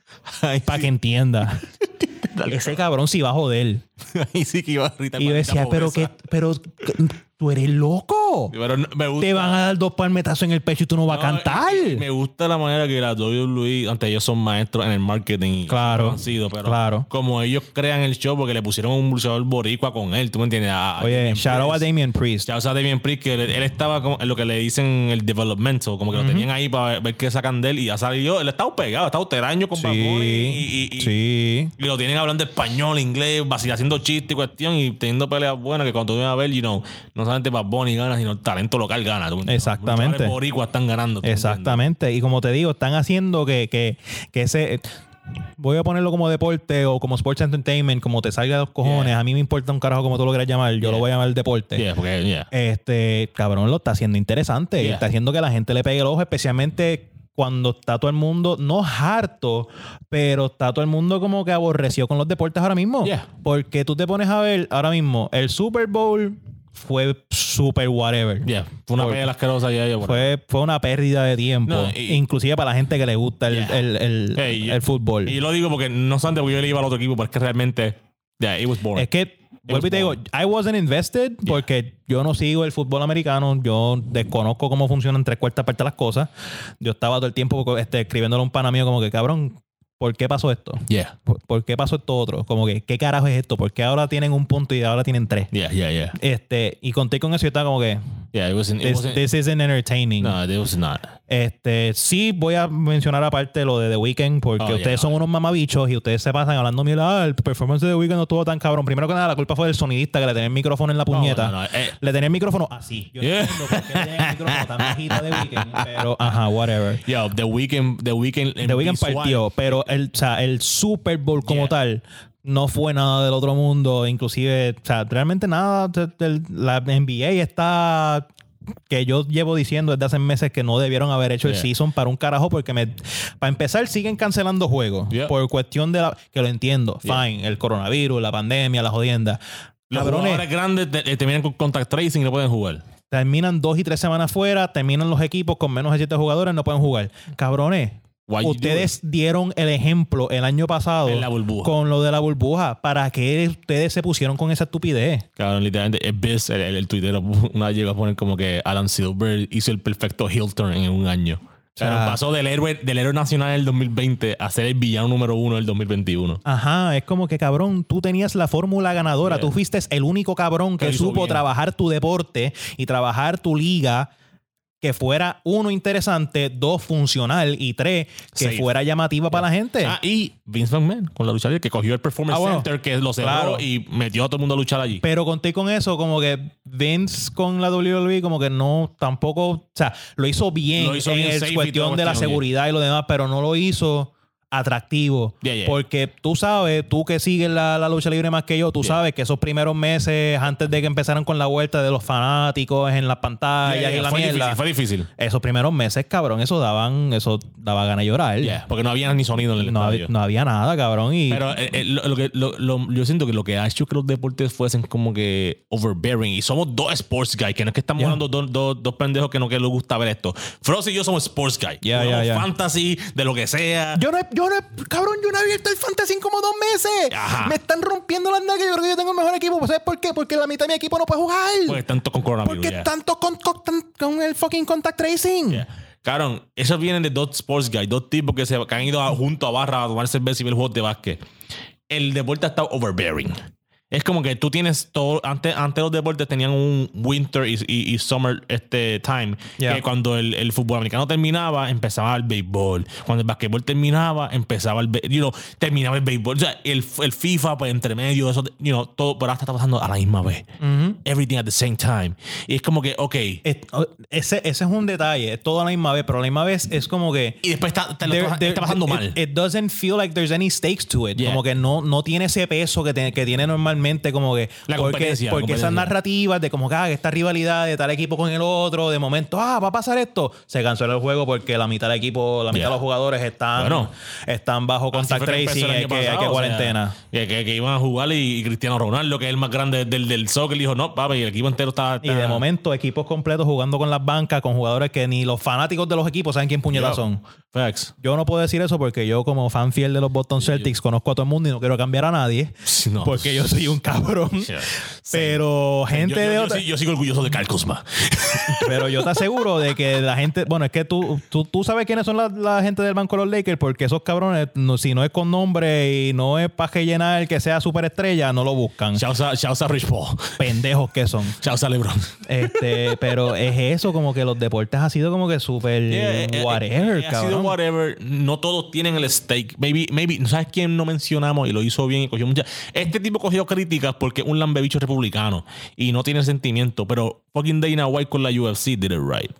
para que entienda. ese cabrón se iba a joder. Ahí sí que iba a gritar. Y yo decía, pero que, pero tú eres loco. Pero me gusta. Te van a dar dos palmetazos en el pecho y tú no vas a No, cantar. y Me gusta la manera que la WWE, ante ellos son maestros en el marketing. Claro, Han sido, pero claro. como ellos crean el show porque le pusieron un luchador boricua con él, ¿tú me entiendes? A- a Oye, shout out a. Damien Priest. Ya, o sea, Damien Priest, que él, él estaba como en lo que le dicen el developmental, como que lo tenían ahí para ver, ver qué sacan de él y ha salido. Él ha estado pegado, ha estado teraño con Bunny y, y- y- sí. y lo tienen hablando español, inglés, haciendo chistes y cuestión y teniendo peleas buenas que cuando tú vienes a ver, you know, no solamente Bad Bunny gana, sino el talento local gana. Exactamente. Los boricuas están ganando. ¿tú me Exactamente. Y como te digo, están haciendo que, que, que ese. Voy a ponerlo como deporte o como sports entertainment, como te salga de los cojones. Yeah. A mí me importa un carajo como tú lo quieras llamar. Yo lo voy a llamar deporte. Yeah. Este cabrón lo está haciendo interesante. y. Está haciendo que la gente le pegue el ojo, especialmente cuando está todo el mundo, no harto, pero está todo el mundo como que aborreció con los deportes ahora mismo. Porque tú te pones a ver ahora mismo, el Super Bowl fue super whatever. Yeah, Fue una pelea asquerosa Fue, fue una pérdida de tiempo. No, y- inclusive para la gente que le gusta el, el, el- Hey, el fútbol. Y lo digo porque no solamente porque yo le iba al otro equipo, pero es que realmente, yeah, it was boring. Es que, vuelvo y te digo, I wasn't invested porque yo no sigo el fútbol americano. Yo desconozco cómo funcionan tres cuartas partes de las cosas. Yo estaba todo el tiempo este, escribiéndole a un pana mío como que, cabrón, ¿por qué pasó esto? yeah, ¿Por, por qué pasó esto otro? Como que, ¿qué carajo es esto? ¿Por qué ahora tienen un punto y ahora tienen tres? yeah, yeah, yeah. Este, y conté con eso y estaba como que, Yeah, it wasn't, it this, wasn't- this isn't entertaining. no, it was not. Este, sí voy a mencionar aparte lo de The Weeknd porque Oh, ustedes yeah. son unos mamabichos y ustedes se pasan hablando mira, ah, el performance de The Weeknd no estuvo tan cabrón. Primero que nada, la culpa fue del sonidista que le tenía el micrófono en la puñeta. No, no, no, eh. Le tenía el micrófono así. Yo Yeah. no entiendo por qué tenía el micrófono tan bajito de Weeknd, pero ajá, whatever. Yo, The Weeknd, The Weeknd, The Weeknd partió, pero el, o sea, el Super Bowl como Yeah. tal no fue nada del otro mundo, inclusive, o sea, realmente nada, la NBA está que yo llevo diciendo desde hace meses que no debieron haber hecho el season para un carajo porque me para empezar siguen cancelando juegos Yeah. por cuestión de la que lo entiendo, Yeah. fine, el coronavirus, la pandemia, la jodienda. Los Cabrones, jugadores grandes te- eh, terminan con contact tracing y no pueden jugar. terminan dos y tres semanas fuera, terminan los equipos con menos de siete jugadores, no pueden jugar. Cabrones, ustedes dieron el ejemplo el año pasado En la burbuja. con lo de la burbuja. ¿Para qué ustedes se pusieron con esa estupidez? Cabrón, literalmente, el Biz, el, el, el tuitero, una llegó a poner como que Alan Silver hizo el perfecto heel turn en un año. O sea, sea- pasó del héroe, del héroe nacional del 2020 a ser el villano número uno del 2021. Ajá, es como que cabrón, tú tenías la fórmula ganadora, Yeah. tú fuiste el único cabrón que supo bien. trabajar tu deporte y trabajar tu liga que fuera uno interesante, dos funcional y tres que Safe. fuera llamativa para la gente. Ah, y Vince McMahon con la lucha libre que cogió el Performance Ah, bueno. Center, que lo cerró Claro. y metió a todo el mundo a luchar allí. Pero conté con eso, como que Vince con la WWE, como que no, tampoco, o sea, lo hizo bien Lo hizo en bien el cuestión de la seguridad y lo demás, pero no lo hizo atractivo. Yeah, yeah. Porque tú sabes, tú que sigues la, la lucha libre más que yo, tú Yeah. sabes que esos primeros meses antes de que empezaran con la vuelta de los fanáticos en las pantallas y la fue mierda, difícil, fue difícil. esos primeros meses, cabrón, eso daban, eso daba ganas de llorar. Porque no había ni sonido en el No, estadio. no había nada, cabrón. Y Pero eh, eh, lo, lo que, lo- lo- yo siento que lo que ha hecho que los deportes fuesen como que overbearing. Y somos dos sports guys, que no es que estamos hablando dos, dos, dos pendejos que no que les gusta ver esto. Frost y yo somos sports guys. Fantasy, de lo que sea. Yo no, he- yo no, he- cabrón, yo no he abierto el fantasy en como dos meses. Ajá. Me están rompiendo las nalgas. Yo creo que yo tengo el mejor equipo. ¿Sabes por qué? Porque la mitad de mi equipo no puede jugar. Porque tanto con coronavirus. Porque yeah. tanto con, con, tan- con el fucking contact tracing. Yeah. Cabrón, esos vienen de dos sports guys, dos tipos que, se, que han ido a- junto a barra a tomar cerveza y ver juegos de básquet. El deporte ha estado overbearing. Es como que tú tienes todo. Antes, antes los deportes tenían un winter y, y- y summer este time. Yeah. Que cuando el, el fútbol americano terminaba, empezaba el béisbol. Cuando el basquetbol terminaba, empezaba el. You know, terminaba el béisbol. O sea, el, el FIFA, pues entre medio, eso, you know, todo. Pero ahora está pasando a la misma vez. Everything at the same time. Y es como que, ok. Es- ese, ese es un detalle. Es todo a la misma vez. Pero a la misma vez es como que. Y después está, te lo there- está- there- pasando it- mal. It, doesn't feel like there's any stakes to it. Yeah. Como que no, no tiene ese peso que, tiene- que tiene normalmente. Como que. La porque porque esas narrativas de como que ah, esta rivalidad de tal equipo con el otro, de momento, ah, va a pasar esto. Se canceló el juego porque la mitad del equipo, la mitad Yeah. de los jugadores están, Bueno. están bajo contact tracing. Hay que, hay que o sea, cuarentena. que, iban a jugar y, y Cristiano Ronaldo, que es el más grande del, del soccer, dijo, no, papi, y el equipo entero está... Y de momento, equipos completos jugando con las bancas, con jugadores que ni los fanáticos de los equipos saben quién puñetas son. Facts. Yo no puedo decir eso porque yo, como fan fiel de los Boston Celtics, conozco a todo el mundo y no quiero cambiar a nadie. No. Porque yo soy un cabrón. Yeah. Pero gente yo, yo- de otra- yo sigo orgulloso de Kyle Kuzma. Pero yo te aseguro de que la gente. Bueno, es que tú, tú, tú sabes quiénes son la, la gente del banco de los Lakers, porque esos cabrones, no- si no es con nombre y no es para llenar que sea superestrella, no lo buscan. Shouts a, Rich Paul. Pendejos que son. Shouts a LeBron. Este, pero es eso, como que los deportes ha sido como que súper Yeah, eh, eh, whatever, eh, ha whatever. No todos tienen el stake. Maybe, maybe, ¿sabes quién no mencionamos y lo hizo bien y cogió muchas? Este tipo cogió críticas porque es un lambebicho republicano y no tiene sentimiento, pero fucking Dana White con la UFC did it right.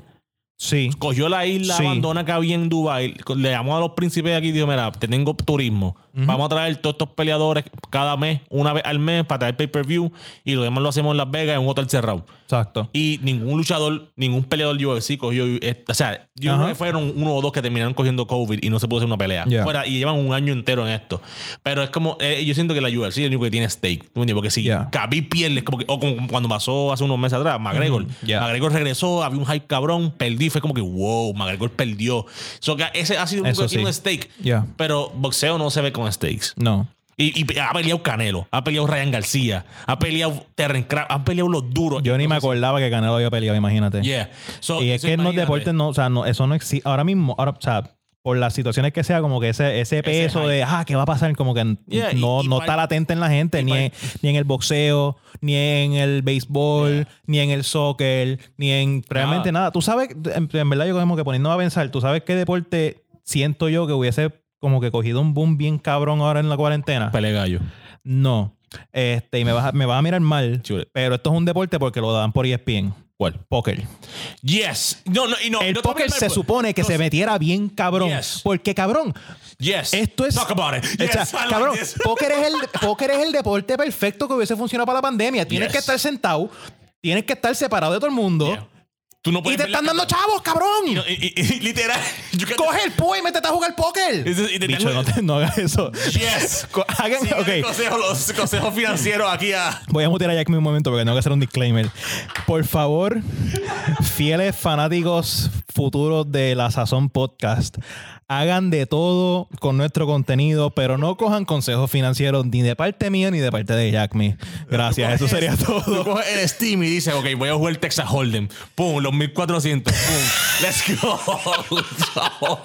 Sí. Cogió la isla Sí. abandona que había en Dubai, le llamó a los príncipes de aquí y dijo, mira, te tengo turismo. Vamos a traer todos estos peleadores cada mes, una vez al mes, para traer pay-per-view y lo demás lo hacemos en Las Vegas en un hotel cerrado. Exacto. Y ningún luchador, ningún peleador de UFC cogió. eh, O sea, yo creo que fueron uno o dos que terminaron cogiendo COVID y no se pudo hacer una pelea. Yeah. Fuera, y llevan un año entero en esto. Pero es como, eh, yo siento que la UFC es el único que tiene stake. ¿tú me entiendes? Porque si Yeah. Khabib pierde, es como que, o como cuando pasó hace unos meses atrás, McGregor. Yeah. McGregor regresó, había un hype cabrón, perdí. Fue como que, wow, McGregor perdió. So, que ese ha sido el único Eso que tiene sí. un stake. Pero boxeo no se ve con stakes. No. Y, y ha peleado Canelo, ha peleado Ryan García, ha peleado Terren Craft, han peleado los duros. Yo ni me acordaba que Canelo había peleado, imagínate. Yeah. So- Y es so que en los deportes no, o sea, no, eso no existe. Ahora mismo, ahora, o sea, por las situaciones que sea, como que ese, ese peso de, ah, ¿qué va a pasar? Como que Yeah, no, y no está latente en la gente, ni, en, ni en el boxeo, ni en el béisbol, ni en el soccer, ni en realmente nada. Tú sabes, en, en verdad yo como que poniéndome a pensar, tú sabes qué deporte siento yo que hubiese como que cogido un boom bien cabrón ahora en la cuarentena. Pelea gallo. No. Este, y me vas, a, me vas a mirar mal, Chule. pero esto es un deporte porque lo dan por ESPN. ¿Cuál? Póker. Yes. No, no, y no. El no póker se supone que no, se metiera bien cabrón. Yes. Porque, cabrón, Yes. esto es. Talk about it. O sea, Yes, like cabrón, this. póker es, el, póker es el deporte perfecto que hubiese funcionado para la pandemia. Tienes Yes. que estar sentado, tienes que estar separado de todo el mundo. Yeah. Tú no Y te están dando chavos, cabrón. Y no- y- y- y literal. you can- Coge el púa y métete a jugar póker. Y te Bicho, tengo- no, te- no hagas eso. Yes. Co- hagan- Sigan el ok. consejo, los consejos financieros aquí a. Voy a mutear a Jack un momento porque tengo que hacer un disclaimer. Por favor, fieles fanáticos futuros de la Sazón Podcast, hagan de todo con nuestro contenido, pero no cojan consejos financieros ni de parte mía ni de parte de Jack Me. Gracias, eso sería Tú todo. coges el Steam y dices, ok, voy a jugar Texas Hold'em. Pum, los 1400. Pum, let's go.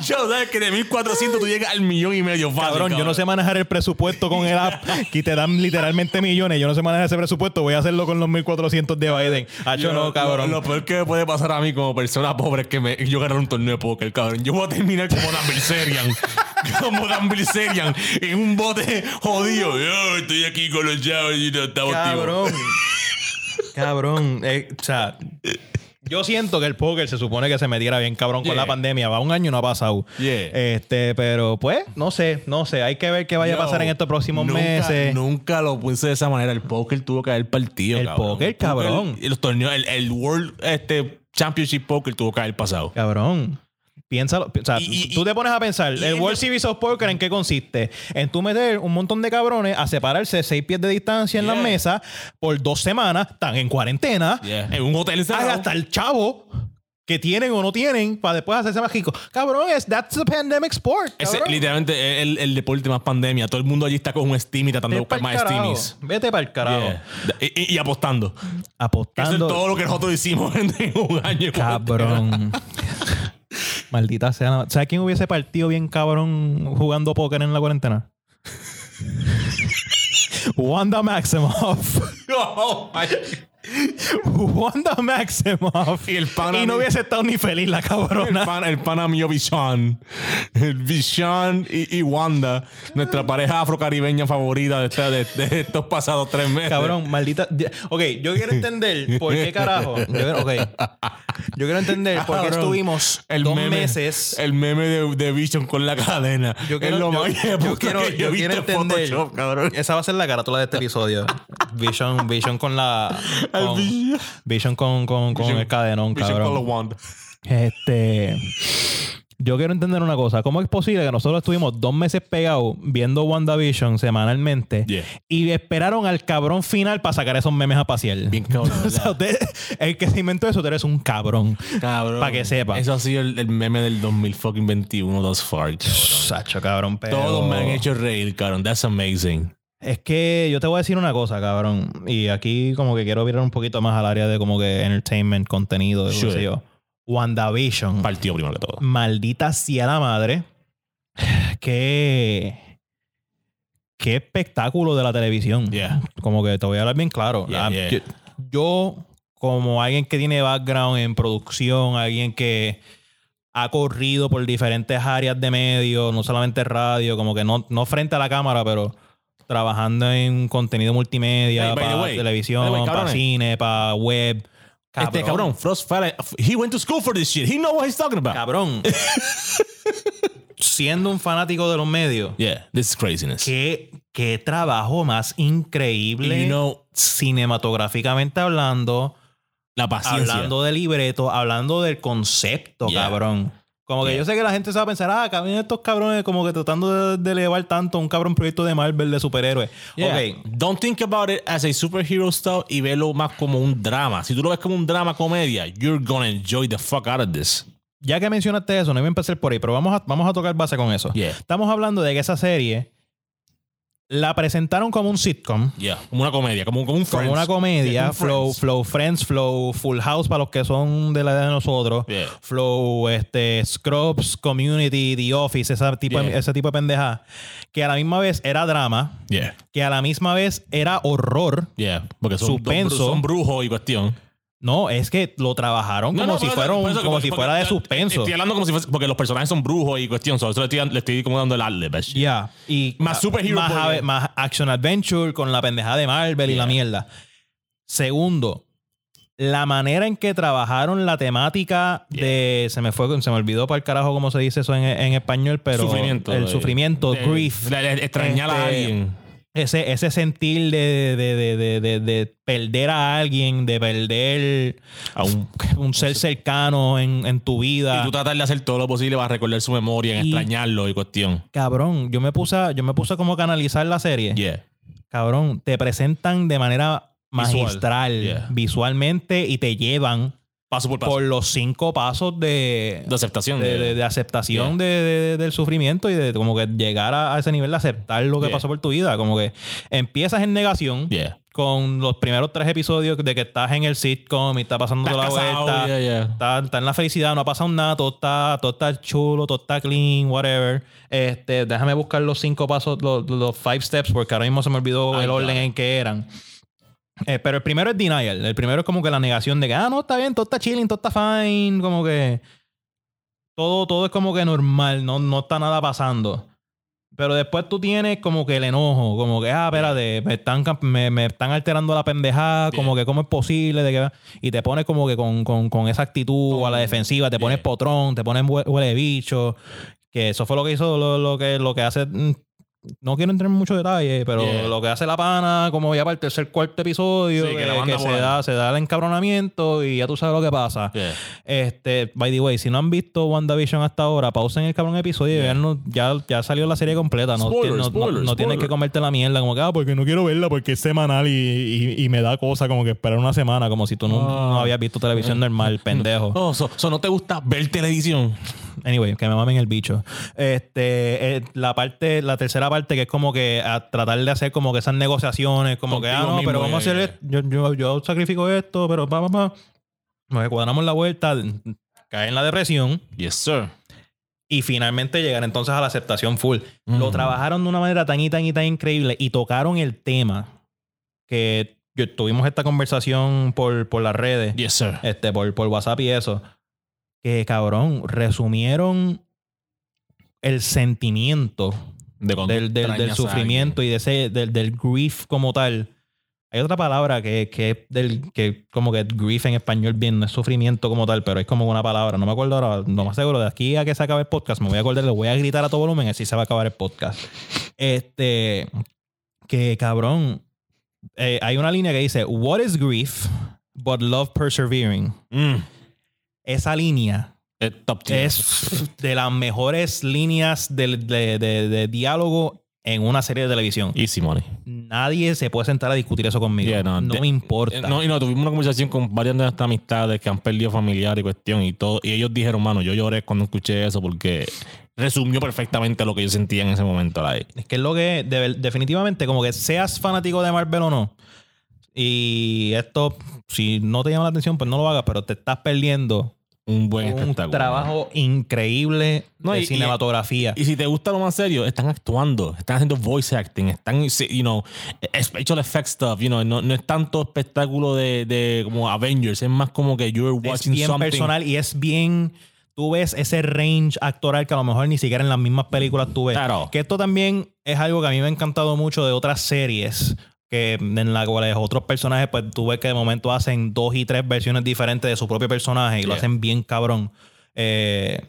Yo, sabes que de 1400 tú llegas al millón y medio fácil. Cabrón, yo no sé manejar el presupuesto con el app que te dan literalmente millones. Yo no sé manejar ese presupuesto. Voy a hacerlo con los 1400 de Biden. Hacho, no, cabrón. Lo, lo peor que me puede pasar a mí como persona pobre es que me, yo ganar un torneo de póker, cabrón. Yo voy a terminar como Dan Bilzerian. como Dan Bilzerian. En un bote jodido. Yo estoy aquí con los chavos y no estamos Cabrón. cabrón. Eh, o sea, yo siento que el póker se supone que se metiera bien cabrón con la pandemia. Va un año y no ha pasado. Yeah. Este, pero pues, no sé, no sé. Hay que ver qué vaya a pasar en estos próximos nunca, meses. Nunca lo puse de esa manera. El póker tuvo que haber partido. El cabrón. póker, cabrón. El, los torneos, el, el World este, Championship Poker tuvo que haber pasado. Cabrón. Piénsalo. O sea, Y- y- tú te pones a pensar, el World Series of Poker, ¿en qué consiste? En tú meter un montón de cabrones a separarse seis pies de distancia en las Yeah. mesas por dos semanas, están en cuarentena. Yeah. En un hotel encerrado. Hay hasta el chavo que tienen o no tienen para después hacerse mágico. Cabrón, es that's the pandemic sport. Ese, literalmente es el, el deporte más pandemia. Todo el mundo allí está con un Steam y tratando de buscar más. Steamies. Vete para el carajo. Yeah. Y, y- y apostando. Eso es Apostando. todo lo que nosotros hicimos en, en un año. Cabrón. Maldita sea. ¿Sabes quién hubiese partido bien cabrón jugando póker en la cuarentena? Wanda Maximoff. Oh, my- Wanda Maximoff. Y el pana Y no hubiese estado ni feliz la el, cabrona. pana, el pana mío, Bichon. El Bichon y, y Wanda, nuestra pareja afrocaribeña favorita de, esta- de- de estos pasados tres meses. Cabrón, maldita. Ok, yo quiero entender por qué carajo. Yo quiero, ok. Yo quiero entender por qué estuvimos el dos meme, meses. El meme de, de Vision con la cadena. Yo quiero, es lo yo- más yo puta quiero, yo entender. Photoshop, cabrón. Esa va a ser la carátula de este episodio. Vision, Vision con la. El Con, Vision. Vision con, con, con Vision- el cadenón, Vision cabrón. con la Wanda. Este. Yo quiero entender una cosa. ¿Cómo es posible que nosotros estuvimos dos meses pegados viendo WandaVision semanalmente Yeah. y esperaron al cabrón final para sacar esos memes a pasear? Bien cabrón. O sea, usted, el que se inventó eso, tú eres un cabrón. Cabrón. Pa' que sepa. Eso ha sido el, el meme del 2021 thus far. cabrón. Sacho, cabrón, pero... Todos me han hecho reír, cabrón. That's amazing. Es que yo te voy a decir una cosa, cabrón. Y aquí como que quiero virar un poquito más al área de como que entertainment, contenido, de Sure. sé yo. WandaVision. Partido primero que todo. Maldita sea la madre. Qué... Qué espectáculo de la televisión. Yeah. Como que te voy a hablar bien claro. Yeah, Ah, yeah. Yo, yo, como alguien que tiene background en producción, alguien que ha corrido por diferentes áreas de medios, no solamente radio, como que no, no frente a la cámara, pero trabajando en contenido multimedia, Hey, para televisión, para cine, para web. Este cabrón, Frost Fala, he went to school for this shit. He know what he's talking about. Cabrón. Siendo un fanático de los medios, Yeah, this is craziness. qué, qué trabajo más increíble You know, cinematográficamente hablando. la paciencia. hablando de libreto, hablando del concepto, Yeah. cabrón. Como que yo sé que la gente se va a pensar, ah, cabrón, estos cabrones como que tratando de, de elevar tanto un cabrón proyecto de Marvel de superhéroes. Yeah. Ok, Don't think about it as a superhero stuff y velo más como un drama. Si tú lo ves como un drama comedia, you're gonna enjoy the fuck out of this. ya que mencionaste eso, no iba a empezar por ahí, pero vamos a, vamos a tocar base con eso. Yeah. Estamos hablando de que esa serie la presentaron como un sitcom. Yeah. Como una comedia, como, como un Como Friends. una comedia, Yeah, un flow, Friends. flow Friends, Flow Full House para los que son de la edad de nosotros, Yeah. Flow este, Scrubs, Community, The Office, esa tipo, ese tipo de pendeja, que a la misma vez era drama, Yeah. que a la misma vez era horror. Yeah. Porque son, Suspenso. son brujos y cuestión. No, es que lo trabajaron No, como no, si fuera, un- como si de suspenso. Estoy hablando como si fuese, porque los personajes son brujos y cuestión. So, eso le estoy, le estoy como dando el shit. Ya. Y Más superhero más, por- ave- más action adventure con la pendejada de Marvel y la mierda. Segundo, la manera en que trabajaron la temática de. Se me fue, se me olvidó para el carajo cómo se dice eso en, en español, pero. Sufrimiento, El de- sufrimiento, de- grief. de- extrañar a Este, alguien. Ese, ese sentir de, de, de, de, de- de perder a alguien, de perder A un- un ser cercano en, en tu vida. Y tú tratar de hacer todo lo posible para recordar su memoria, en Y- extrañarlo y cuestión. Cabrón, yo me puse, yo me puse como a canalizar la serie. Yeah. Cabrón, te presentan de manera Visual. magistral, Yeah. visualmente, y te llevan Paso por paso. por los cinco pasos de, de aceptación. de, de- de aceptación de- de- del sufrimiento y de como que llegar a, a ese nivel de aceptar lo que Yeah. pasó por tu vida. Como que empiezas en negación Yeah. con los primeros tres episodios de que estás en el sitcom y está pasando Estás la vuelta. yeah, yeah. Está, está en la felicidad, no ha pasado nada, todo está, todo está chulo, todo está clean, whatever. Este, déjame buscar los cinco pasos, los, los five steps, porque ahora mismo se me olvidó Ay, el orden en que eran. Eh, pero el primero es denial. El primero es como que la negación de que, ah, no, está bien, todo está chilling, todo está fine, como que todo, todo es como que normal, no, no está nada pasando. Pero después tú tienes como que el enojo, como que, ah, espérate, me están, me, me están alterando la pendejada, como que cómo es posible, de que, y te pones como que con, con, con esa actitud a la defensiva, te pones potrón, te pones hue- huele bicho, que eso fue lo que hizo, lo, lo que, lo que hace, mm, no quiero entrar en mucho detalle, pero Yeah. lo que hace la pana, como ya para el tercer, cuarto episodio, Sí, que se, da, se da el encabronamiento y ya tú sabes lo que pasa. Yeah. Este, by the way, si no han visto WandaVision hasta ahora, pausen el cabrón episodio y vean, no- ya, ya salió la serie completa. No, Spoiler, no, no- spoiler, no tienes que comerte la mierda, como que, ah, porque no quiero verla porque es semanal y, y- y me da cosa como que esperar una semana, como si tú no, Ah. no habías visto televisión normal, pendejo. Oh, so, so no te gusta ver televisión. Anyway, que me mamen el bicho. Este, eh, la parte, la tercera parte que es como que a tratar de hacer como que esas negociaciones, como que, ah, Contigo no, pero vamos a hacer esto, yo, yo, yo sacrifico esto, pero va, va, va. Nos cuadramos la vuelta, cae en la depresión Yes, sir. y finalmente llegar entonces a la aceptación full. Lo Mm. trabajaron de una manera tan y tan y tan increíble y tocaron el tema que yo- tuvimos esta conversación por, por las redes Yes, sir. este, por, por WhatsApp y eso, que cabrón, resumieron el sentimiento De del, del- del sufrimiento y de ese, del, del grief como tal. Hay otra palabra que, que es del, que como que grief en español bien, no es sufrimiento como tal, pero es como una palabra. No me acuerdo ahora, no más seguro. De aquí a que se acabe el podcast, me voy a acordar, le voy a gritar a todo volumen, así se va a acabar el podcast. Este, que cabrón, eh, hay una línea que dice, What is grief, but love persevering? Mm. Esa línea Es top tier. es de las mejores líneas de, de- de- de diálogo en una serie de televisión. Easy money. Nadie se puede sentar a discutir eso conmigo. Yeah, no, me importa. Eh, No, y no, tuvimos una conversación con varias de nuestras amistades que han perdido familiar y cuestión y todo. Y ellos dijeron, mano, yo lloré cuando escuché eso porque resumió perfectamente lo que yo sentía en ese momento. like. Es que es lo que, de- definitivamente, como que seas fanático de Marvel o no, y esto, si no te llama la atención, pues no lo hagas, pero te estás perdiendo Un buen un trabajo increíble No, de y- cinematografía. Y si te gusta lo más serio, están actuando, están haciendo voice acting, están, you know, special effects stuff, you know, no, no es tanto espectáculo de, de como Avengers, es más como que you're es watching bien something. personal y es bien. Tú ves ese range actoral que a lo mejor ni siquiera en las mismas películas tú ves. Claro. Que esto también es algo que a mí me ha encantado mucho de otras series. Que en las cuales otros personajes, pues tú ves que de momento hacen dos y tres versiones diferentes de su propio personaje y lo hacen bien cabrón. Eh,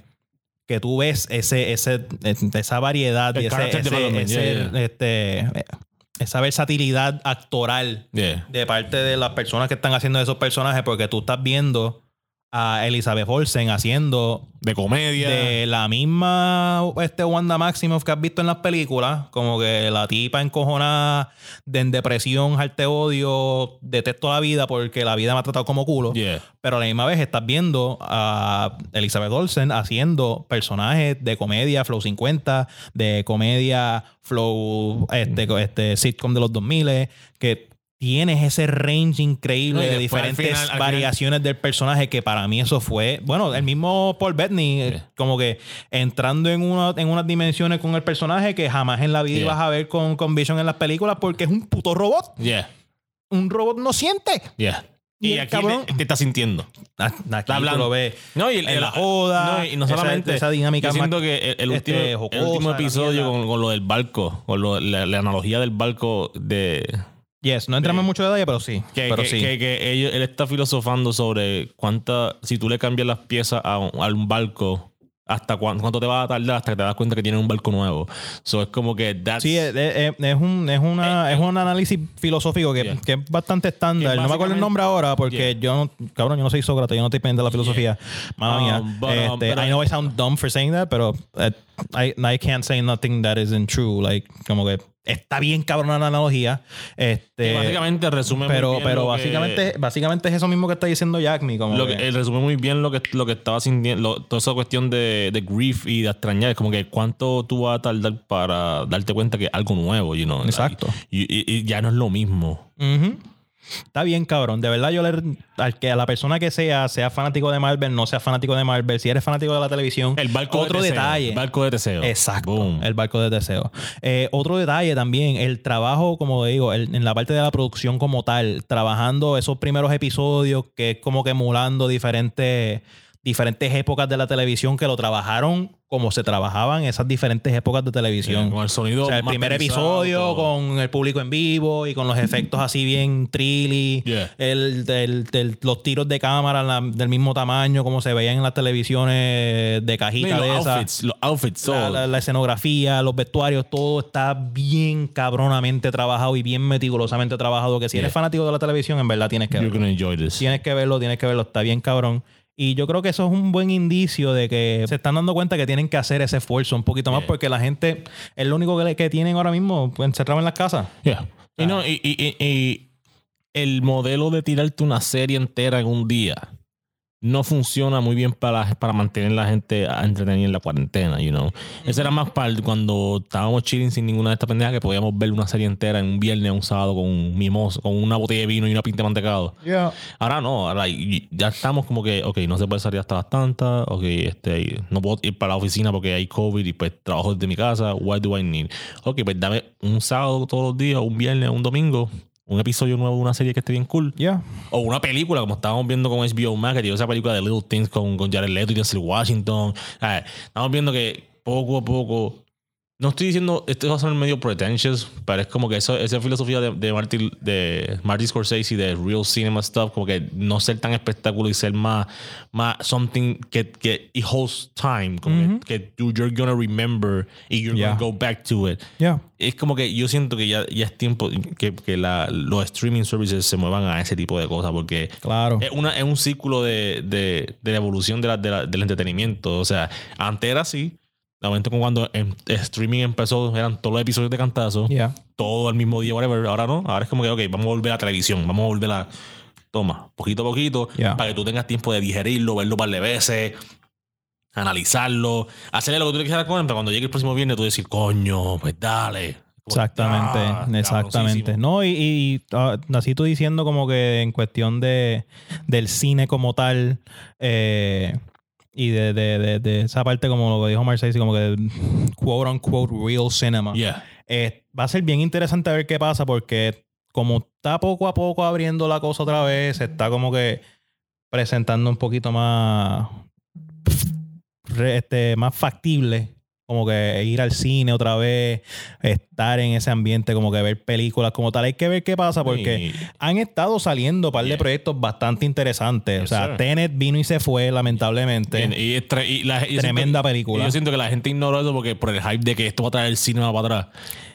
que tú ves ese, ese, esa variedad El y ese, ese- development, ese, yeah, yeah. este, esa versatilidad actoral de parte de las personas que están haciendo esos personajes, porque tú estás viendo a Elizabeth Olsen haciendo De comedia. de la misma este Wanda Maximoff que has visto en las películas, como que la tipa encojonada de en depresión, arte odio, detesto la vida porque la vida me ha tratado como culo. Yeah. Pero a la misma vez estás viendo a Elizabeth Olsen haciendo personajes de comedia Flow 50, de comedia Flow este, este sitcom de los 2000, que tienes ese range increíble No, de diferentes final- variaciones del personaje que para mí eso fue, bueno, el mismo Paul Bettany, eh, Yeah. como que entrando en, una, en unas dimensiones con el personaje que jamás en la vida Yeah. ibas a ver con, con Vision en las películas porque es un puto robot. Yeah. Un robot no siente. Yeah. Y aquí cabrón- te, te está sintiendo. Aquí tú hablando. lo ves. No, y el- la joda. No, y no solamente. esa dinámica Yo siento que el, el este, último, el episodio con, con lo del barco, con lo- la, la analogía del barco de, Yes, no entramos en mucho detalle, pero sí. Que, pero que- sí. que- que ellos- él está filosofando sobre cuánta, si tú le cambias las piezas a un, a un barco, hasta cuán- cuánto te va a tardar hasta que te das cuenta que tiene un barco nuevo. So es como que that's, Sí, es, es- es un, es, una, es un análisis filosófico que, Yeah. que es bastante estándar. No me acuerdo el nombre ahora porque yo no, cabrón, yo no soy Sócrates, yo no estoy pendiente de la filosofía. Mala Um, mía. but, um, Este, pero- I know I sound dumb for saying that, pero eh, I, I can't say nothing that isn't true. Like, como que está bien cabrona la analogía. Este, básicamente resume muy pero bien pero que- básicamente, básicamente es eso mismo que está diciendo Jack Me. Como Lo que- que, él resume muy bien lo que, lo que estaba sintiendo, lo- toda esa cuestión de, de grief y de extrañar, es como que cuánto tú vas a tardar para darte cuenta que es algo nuevo, you know. Exacto. Y, y- y ya no es lo mismo. Ujú. Está bien, cabrón. De verdad, yo le, al que a la persona que sea, sea fanático de Marvel, no sea fanático de Marvel, si eres fanático de la televisión, El barco otro de Teseo, detalle. El barco de Teseo. Exacto. Boom. El barco de deseo. Eh, otro detalle también, el trabajo, como digo, el- en la parte de la producción como tal, trabajando esos primeros episodios, que es como que emulando diferentes, diferentes épocas de la televisión que lo trabajaron como se trabajaban esas diferentes épocas de televisión. Con el sonido O sea, el primer episodio con el público en vivo y con los efectos así bien trilly, Yeah. el, del- los tiros de cámara la- del mismo tamaño como se veían en las televisiones de cajita de esas. outfits, los outfits, La, todo. la- la escenografía, los vestuarios, todo está bien cabronamente trabajado y bien meticulosamente trabajado. Que si eres fanático de la televisión, en verdad tienes que You're verlo. gonna enjoy this. Tienes que verlo, tienes que verlo. Está bien cabrón. Y yo creo que eso es un buen indicio de que se están dando cuenta que tienen que hacer ese esfuerzo un poquito más Yeah. porque la gente es lo único que, le- que tienen ahora mismo encerrado en las casas. Yeah. Y, no, y- y el modelo de tirarte una serie entera en un día no funciona muy bien para, para mantener la gente entretenida en la cuarentena, you know. Eso era más para cuando estábamos chilling sin ninguna de estas pendejas que podíamos ver una serie entera en un viernes un sábado con un mimoso, con una botella de vino y una pinta de mantecado. Ahora no, ahora ya estamos como que, ok, no se puede salir hasta las tantas, ok, este, no puedo ir para la oficina porque hay COVID y pues trabajo desde mi casa, what do I need? Ok, pues dame un sábado todos los días, un viernes, un domingo, un episodio nuevo de una serie que esté bien cool. O una película, como estábamos viendo con HBO Max, que dio esa película de Little Things con, con Jared Leto y Denzel Washington. Ah, Estamos viendo que poco a poco. No estoy diciendo, esto va a ser medio pretentious, pero es como que eso, esa filosofía de, de, Martin, de Martin Scorsese y de real cinema stuff, como que no ser tan espectáculo y ser más, más something que, que it holds time, como que, que you- you're gonna remember y you're Yeah. gonna go back to it Ya. es como que yo siento que ya, ya es tiempo que, que la- los streaming services se muevan a ese tipo de cosas porque Claro. es, una, es un ciclo de, de- de la evolución de la- de la- del entretenimiento. O sea, antes era así. De momento como cuando en- streaming empezó, eran todos los episodios de cantazo, todo el mismo día, whatever. Ahora no. Ahora es como que, ok, vamos a volver a la televisión, vamos a volver a... Toma, poquito a poquito, para que tú tengas tiempo de digerirlo, verlo un par de veces, analizarlo, hacerle lo que tú quieras con él, pero cuando llegue el próximo viernes tú decir, coño, pues dale. Exactamente, Ah, exactamente. cabroncísimo. No, y, y, ah, así tú diciendo como que en cuestión de del cine como tal, eh, y de, de, de, de esa parte como lo que dijo Marcel, como que quote unquote real cinema. Yeah. Eh, va a ser bien interesante ver qué pasa porque como está poco a poco abriendo la cosa otra vez, se está como que presentando un poquito más este, más factible como que ir al cine otra vez, estar en ese ambiente, como que ver películas como tal. Hay que ver qué pasa porque han estado saliendo un par de proyectos bastante interesantes. Yes, o sea, sir. Tenet vino y se fue, lamentablemente. y, y la- Tremenda siento- película. yo siento que la gente ignora eso porque por el hype de que esto va a traer el cinema para atrás.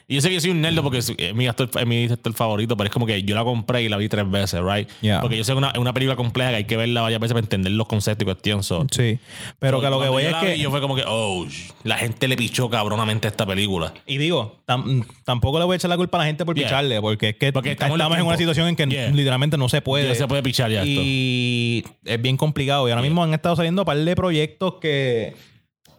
Y yo sé que yo soy un nerd porque es, es mi actor, es mi actor favorito, pero es como que yo la compré y la vi tres veces, right? Yeah. Porque yo sé que una, es una película compleja que hay que verla varias veces para entender los conceptos y cuestiones. so. Sí. Pero que lo que voy es que. vi, yo fue como que, oh, la gente le pichó cabronamente a esta película. Y digo, tam- tampoco le voy a echar la culpa a la gente por Yeah. picharle, porque es que Porque estamos, estamos en una situación en que Yeah. literalmente no se puede. Ya se puede pichar ya esto. y es bien complicado. Y ahora mismo han estado saliendo un par de proyectos que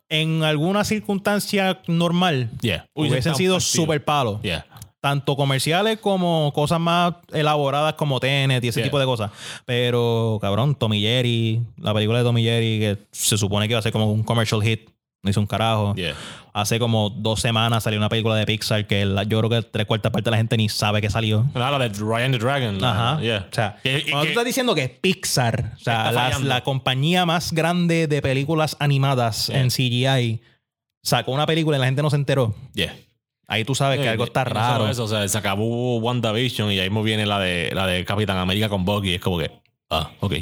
en alguna circunstancia normal Yeah. hubiesen sido súper palos. Yeah. Tanto comerciales como cosas más elaboradas como Tenet y ese Yeah. tipo de cosas. Pero, cabrón, Tommy Jerry, la película de Tommy Jerry, que se supone que iba a ser como un commercial hit, no hizo un carajo. Yeah. Hace como dos semanas salió una película de Pixar que la- yo creo que tres cuartas partes de la gente ni sabe que salió. La de Ryan the Dragon. la- Ajá. Yeah. O sea, Que- cuando que- tú estás diciendo que Pixar, o sea, la, la compañía más grande de películas animadas Yeah. en CGI, sacó una película y la gente no se enteró. Yeah. Ahí tú sabes que algo está no raro. Eso, o sea, se acabó WandaVision y ahí mismo viene la de, la de Capitán América con Bucky. Es como que, ah, ok.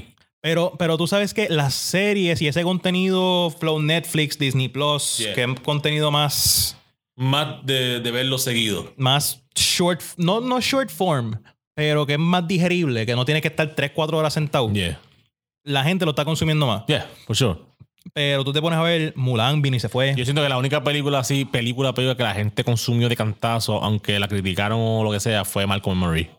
Pero, pero tú sabes que las series y ese contenido Flow Netflix, Disney Plus, Yeah. que es contenido más, Más de, de verlo seguido. más short, no, no short form, pero que es más digerible, que no tiene que estar 3, 4 horas sentado. Yeah. La gente lo está consumiendo más. Yeah, for sure. Pero tú te pones a ver Mulan, vino y se fue. Yo siento que la única película así, película, película que la gente consumió de cantazo, aunque la criticaron o lo que sea, fue Malcolm Murray.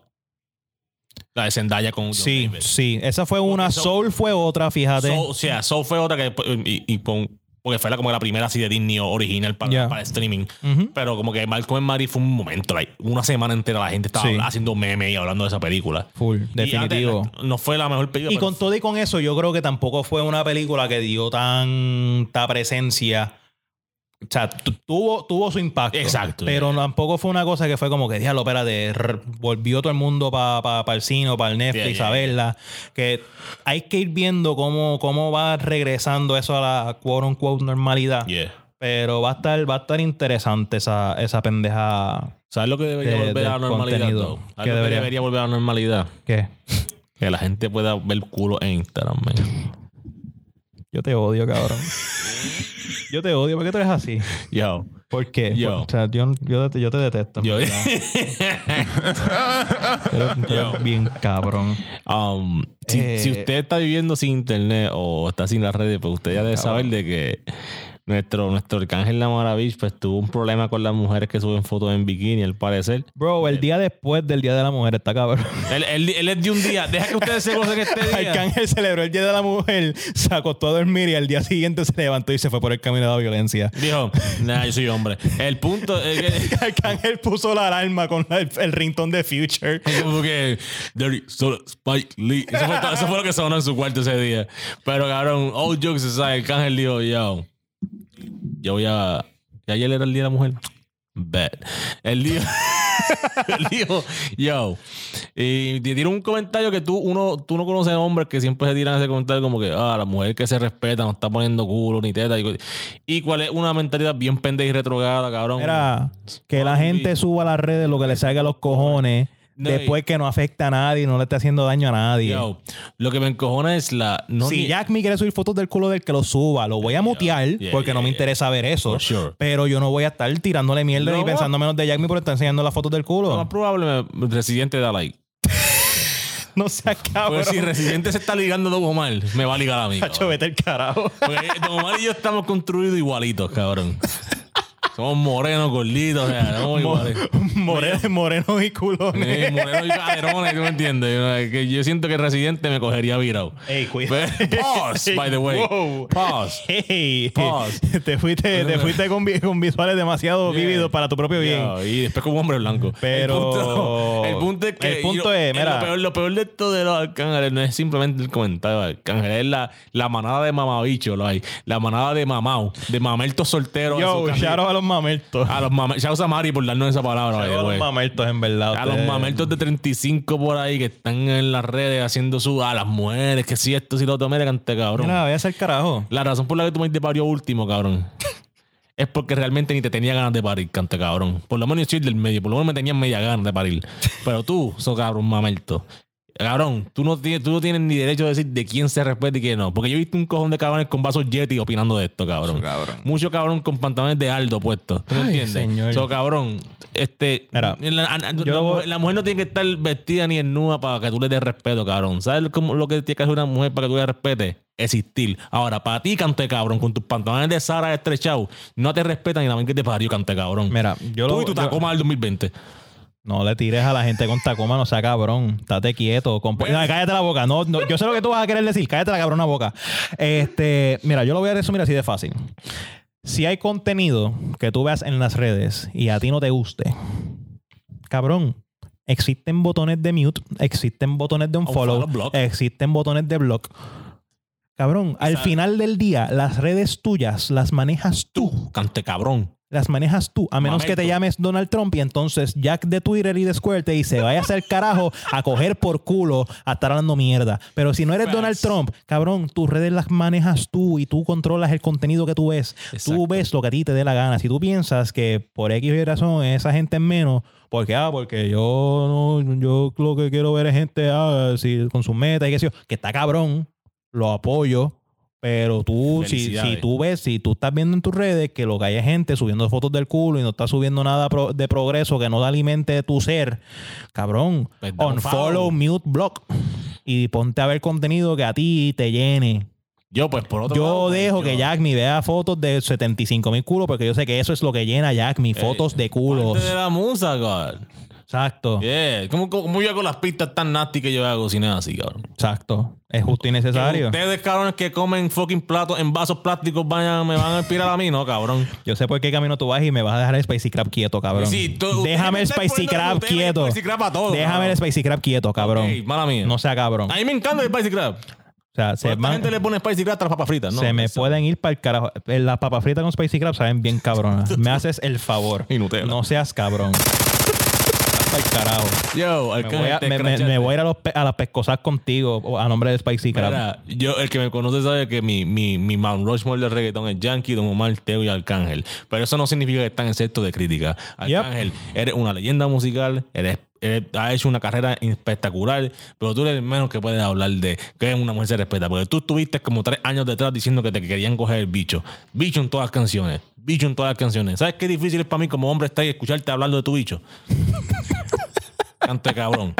La de Zendaya con John Sí, David. sí. Esa fue una. Soul- Soul fue otra, fíjate. Soul- o sea, Soul fue otra que y, y pon- porque fue la, como la primera así de Disney original para, Yeah. para streaming. Pero como que Malcolm Murray fue un momento, like, una semana entera la gente estaba Sí. haciendo memes y hablando de esa película. Full, Y definitivo. antes, no fue la mejor película. Y con todo y con eso, yo creo que tampoco fue una película que dio tanta presencia. O sea, tu- tuvo, tuvo su impacto. Exacto, Pero tampoco fue una cosa que fue como que, diablo, espérate, volvió todo el mundo para el cine para el Netflix Yeah, yeah, a verla. Que hay que ir viendo cómo, cómo va regresando eso a la quote unquote normalidad. Pero va a estar, va a estar interesante esa, esa pendeja. ¿Sabes lo que debería de- volver a la normalidad? contenido. though? ¿Sabes ¿Qué lo que debería? debería volver a la normalidad? ¿Qué? Que la gente pueda ver culo en Instagram, man. Yo te odio, cabrón. yo te odio. ¿Por qué tú eres así? Yo. ¿Por qué? Yo. O sea, yo, yo, te, yo te detesto. Yo. Yo. bien cabrón. Um, si, Eh, si usted está viviendo sin internet o está sin las redes, pues usted ya debe saber de que nuestro, nuestro arcángel La Maravilla pues tuvo un problema con las mujeres que suben fotos en bikini, al parecer. Bro, el día después del Día de la Mujer está cabrón. Él, él, él es de un día. Deja que ustedes se gocen este día. Arcángel celebró el Día de la Mujer, se acostó a dormir y al día siguiente se levantó y se fue por el camino de la violencia. Dijo, nah, yo soy hombre. El punto es que... Arcángel puso la alarma con la- el, el ringtone de Future. Como que Dirty Solo Spike Lee. Eso fue, todo- eso fue lo que sonó en su cuarto ese día. Pero cabrón, all jokes aside, el cángel dijo, yo, yo voy a. ayer era el día de la mujer. Bet. Él dijo, él dijo, yo. Y te tiro un comentario que tú, uno, tú no conoces hombres que siempre se tiran ese comentario como que, ah, la mujer que se respeta no está poniendo culo ni teta. Y, y cuál es una mentalidad bien pendeja y retrograda, cabrón. Era que la gente suba a las redes lo que le salga a los cojones No, después que no afecta a nadie, no le esté haciendo daño a nadie. Yo, lo que me encojona es la. No si ni- Jack me quiere subir fotos del culo del que lo suba, lo voy a mutear yeah, porque no me interesa ver eso. Sure. Pero yo no voy a estar tirándole mierda No. ni pensando menos de Jack me por estar enseñando las fotos del Lo culo. más probable, Residente da like. No seas cabrón. Pues si Residente se está ligando a Don Omar, me va a ligar a mí. Cacho, cabrón. vete el carajo. Porque Don Omar y yo estamos construidos igualitos, cabrón. Somos morenos, gorditos, o sea, somos iguales. Moreno, moreno y Eh, culones. morenos y caderones, ¿tú me entiendes? Yo, eh, que yo siento que Residente me cogería virado. Ey, cuidado. Pero- Pause, by the way. Wow. Pause. Hey, Pause. te fuiste, te fuiste con, vi- con visuales demasiado Yeah. vívidos para tu propio bien. Ya, y después como hombre blanco. Pero- El punto, el punto es que. el punto yo- es, mira. Lo peor, lo peor de esto de los arcángeles no es simplemente el comentario de arcángeles, es la, la manada de mamabicho, lo hay. La manada de mamau, de mamertos solteros. Yo, shout out a los mamertos. A los mamertos. Shout out a Mari por darnos esa palabra. A los mamertos, en verdad. A los mamertos de 35 por ahí que están en las redes haciendo su. A las mujeres, que si esto, si lo otro, mira, cante cabrón. Mira, voy a hacer carajo. La razón por la que tú me te parió último, cabrón. Es porque realmente ni te tenía ganas de parir, cante cabrón. Por lo menos yo soy del medio, por lo menos me tenían media ganas de parir. Pero tú, sos cabrón, mamerto. Cabrón, tú no, tienes, tú no tienes ni derecho a decir de quién se respeta y quién no. Porque yo he visto un cojón de cabrones con vasos Yeti opinando de esto, cabrón. cabrón. Mucho cabrón con pantalones de Aldo puestos. ¿Tú me entiendes? señor. So, cabrón, este. Mira, la, la- la- yo- la mujer, la mujer no tiene que estar vestida ni desnuda para que tú le des respeto, cabrón. ¿Sabes cómo, lo que tiene que hacer una mujer para que tú le respetes? Existir. Ahora, para ti, cante cabrón, con tus pantalones de Sara estrechados, no te respetan ni la que te parió, cante cabrón. Mira, yo tú lo. y tu yo- Tacoma del 2020. No le tires a la gente con Tacoma, no sea cabrón. Estate quieto. comp- No, cállate la boca. No, no, yo sé lo que tú vas a querer decir. Cállate la cabrona boca. Este, mira, yo lo voy a resumir así de fácil. Si hay contenido que tú veas en las redes y a ti no te guste, cabrón, existen botones de mute, existen botones de unfollow, Unfollow, block. existen botones de block. Cabrón, al final del día, las redes tuyas las manejas tú. Cante cabrón. Las manejas tú, a menos que te llames Donald Trump y entonces Jack de Twitter y de Square te dice, vaya a hacer carajo a coger por culo a estar hablando mierda. Pero si no eres Facts. Donald Trump, cabrón, tus redes las manejas tú y tú controlas el contenido que tú ves. Tú ves lo que a ti te dé la gana. Si tú piensas que por X y razón esa gente es menos, porque ah, porque yo no, yo lo que quiero ver es gente ah, si, con sus metas y qué sé yo, que está cabrón, lo apoyo. Pero tú, si, si tú ves, si tú estás viendo en tus redes que lo que hay es gente subiendo fotos del culo y no está subiendo nada pro- de progreso que no da alimente tu ser, cabrón, Pues un unfollow, follow. mute, block y ponte a ver contenido que a ti te llene. Yo, pues, por otro Yo lado, pues, dejo yo- que Jack me vea fotos de 75 mil culos porque yo sé que eso es lo que llena Jack, mis Eh, fotos de culos. Parte de la musa, God. Exacto, Yeah. ¿Cómo, cómo yo hago las pistas tan nasty que yo hago nada así, cabrón? exacto. Es justo y necesario. Ustedes, cabrones, que comen fucking platos en vasos plásticos, vayan, me van a inspirar a mí, ¿no, cabrón? Yo sé por qué camino tú vas y me vas a dejar el Spicy Crab quieto, cabrón. Sí, tú- Déjame el Spicy Crab quieto. Spicy Crab a todo, Déjame cabrón. el Spicy Crab quieto, cabrón. Ok, mala mía. No sea cabrón. A mí me encanta el Spicy Crab. O sea, se, van- gente le pone Spicy Crab a las papas fritas, ¿no? se me pueden ir para el carajo. Eh, Las papas fritas con Spicy Crab saben bien cabronas. Me haces el favor. Y Nutella. No seas cabrón. Para el carajo. Yo, Me voy a, me- me- me voy a ir a, los pe- a las pescosas contigo a nombre de Spicy Crab. Yo, el que me conoce sabe que mi, mi, mi Mount Rushmore de reggaetón es Yankee, Don Omar, Teo y Arcángel. Pero eso no significa que están excepto de crítica. Arcángel, eres una leyenda musical, eres, eres- has hecho una carrera espectacular, pero tú eres el menos que puedes hablar de que una mujer se respeta. Porque tú estuviste como tres años detrás diciendo que te querían coger el bicho. Bicho en todas las canciones. Bicho en todas las canciones. ¿Sabes qué difícil es para mí como hombre estar y escucharte hablando de tu bicho? Cante cabrón.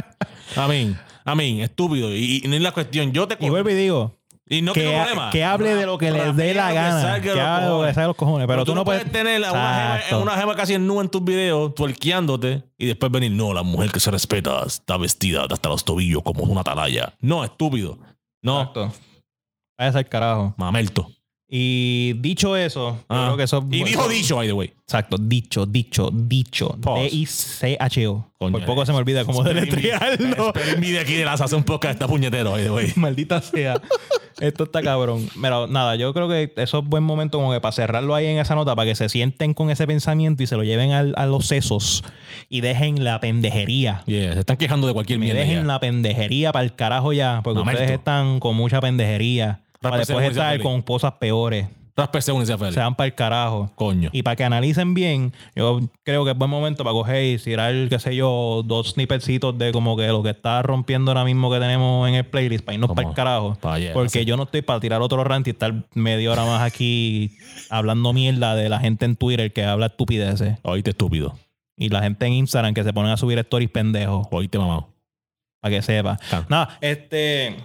A mí, a mí, estúpido. Y, y no es la cuestión. Yo te y vuelvo y digo, y no que, tengo problema. que hable de lo que les dé la gana. Que, hable de lo que salga de los cojones. Pero, tú no puedes tener una Exacto. una jeva casi en nube en tus videos, tuerqueándote, y después venir, no, la mujer que se respeta está vestida hasta los tobillos como una atalaya. No, estúpido. No, Exacto. Vaya al carajo. mamelto. Y dicho eso, Ah. creo que eso y dijo dicho, by the way. Exacto, dicho, dicho, dicho. D-I-C-H-O. Por poco se me olvida cómo deletrearlo. Esperen de aquí de las hace un podcast está puñetero, by the way. Maldita sea. Esto está cabrón. Pero nada, yo creo que eso es buen momento como que para cerrarlo ahí en esa nota, para que se sienten con ese pensamiento y se lo lleven al- a los sesos y dejen la pendejería. Yeah, se están quejando de cualquier mierda. dejen ya. la pendejería para el carajo ya, porque Mamerto. ustedes están con mucha pendejería. Para después estar Feliz. con cosas peores. Ráspese uno y sea feliz. Se van para el carajo. Coño. Y para que analicen bien, yo creo que es buen momento para coger y tirar, qué sé yo, dos snippetcitos de como que lo que está rompiendo ahora mismo que tenemos en el playlist para irnos para el carajo. pa' allá, Porque así. yo no estoy para tirar otro rant y estar media hora más aquí hablando mierda de la gente en Twitter que habla estupideces. Oíste estúpido. Y la gente en Instagram que se ponen a subir stories pendejos. Oíste mamado. Para que sepa. Can- Nada, este.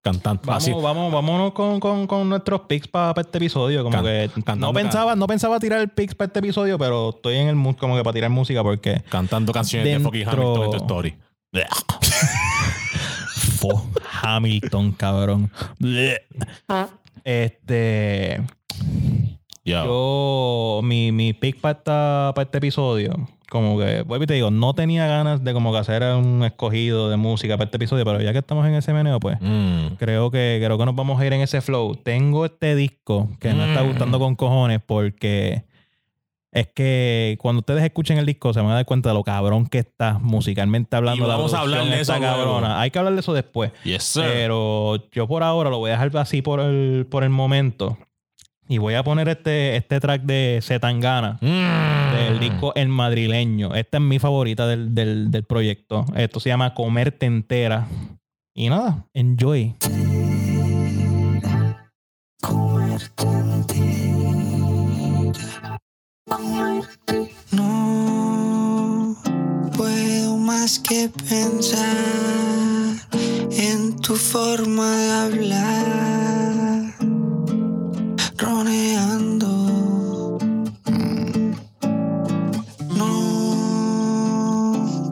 Cantante. Vamos, Así. vamos, vámonos con, con, con nuestros picks para este episodio. Como Can- que cantando no pensaba, no pensaba tirar el picks para este episodio, pero estoy en el mood como que para tirar música porque Cantando canciones de fucking Dentro- Hamilton en tu story. fo Hamilton, cabrón. Este, Yo. yo, mi, mi pick para, esta- para este episodio, como que, vuelvo y te digo, no tenía ganas de como que hacer un escogido de música para este episodio, pero ya que estamos en ese meneo, pues Mm. creo que creo que nos vamos a ir en ese flow. Tengo este disco que me está Mm. gustando con cojones porque es que cuando ustedes escuchen el disco se van a dar cuenta de lo cabrón que está musicalmente hablando. Y la vamos a hablar de está eso cabrona. Hay que hablar de eso después. Yes, sir. Pero yo por ahora lo voy a dejar así por el, por el momento. Y voy a poner este, este track de Zetangana Mm. del disco El Madrileño. Esta es mi favorita del, del, del proyecto. Esto se llama Comerte Entera. Y nada, enjoy. No puedo más que pensar en tu forma de hablar, roneando. Mm. No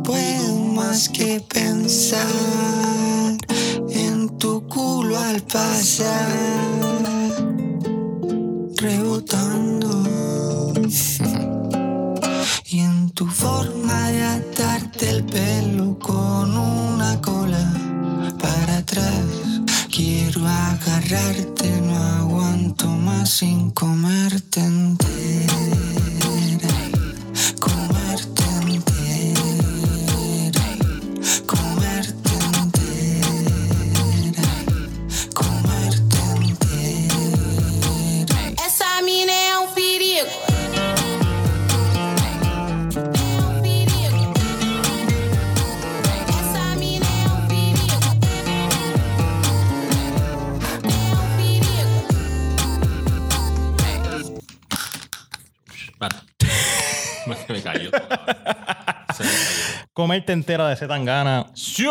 puedo más que pensar en tu culo al pasar, rebotando. Y en tu forma de atarte el pelo con una cola para atrás, Quiero agarrarte, no aguanto más sin comerte entero. Comerte entera de Zetangana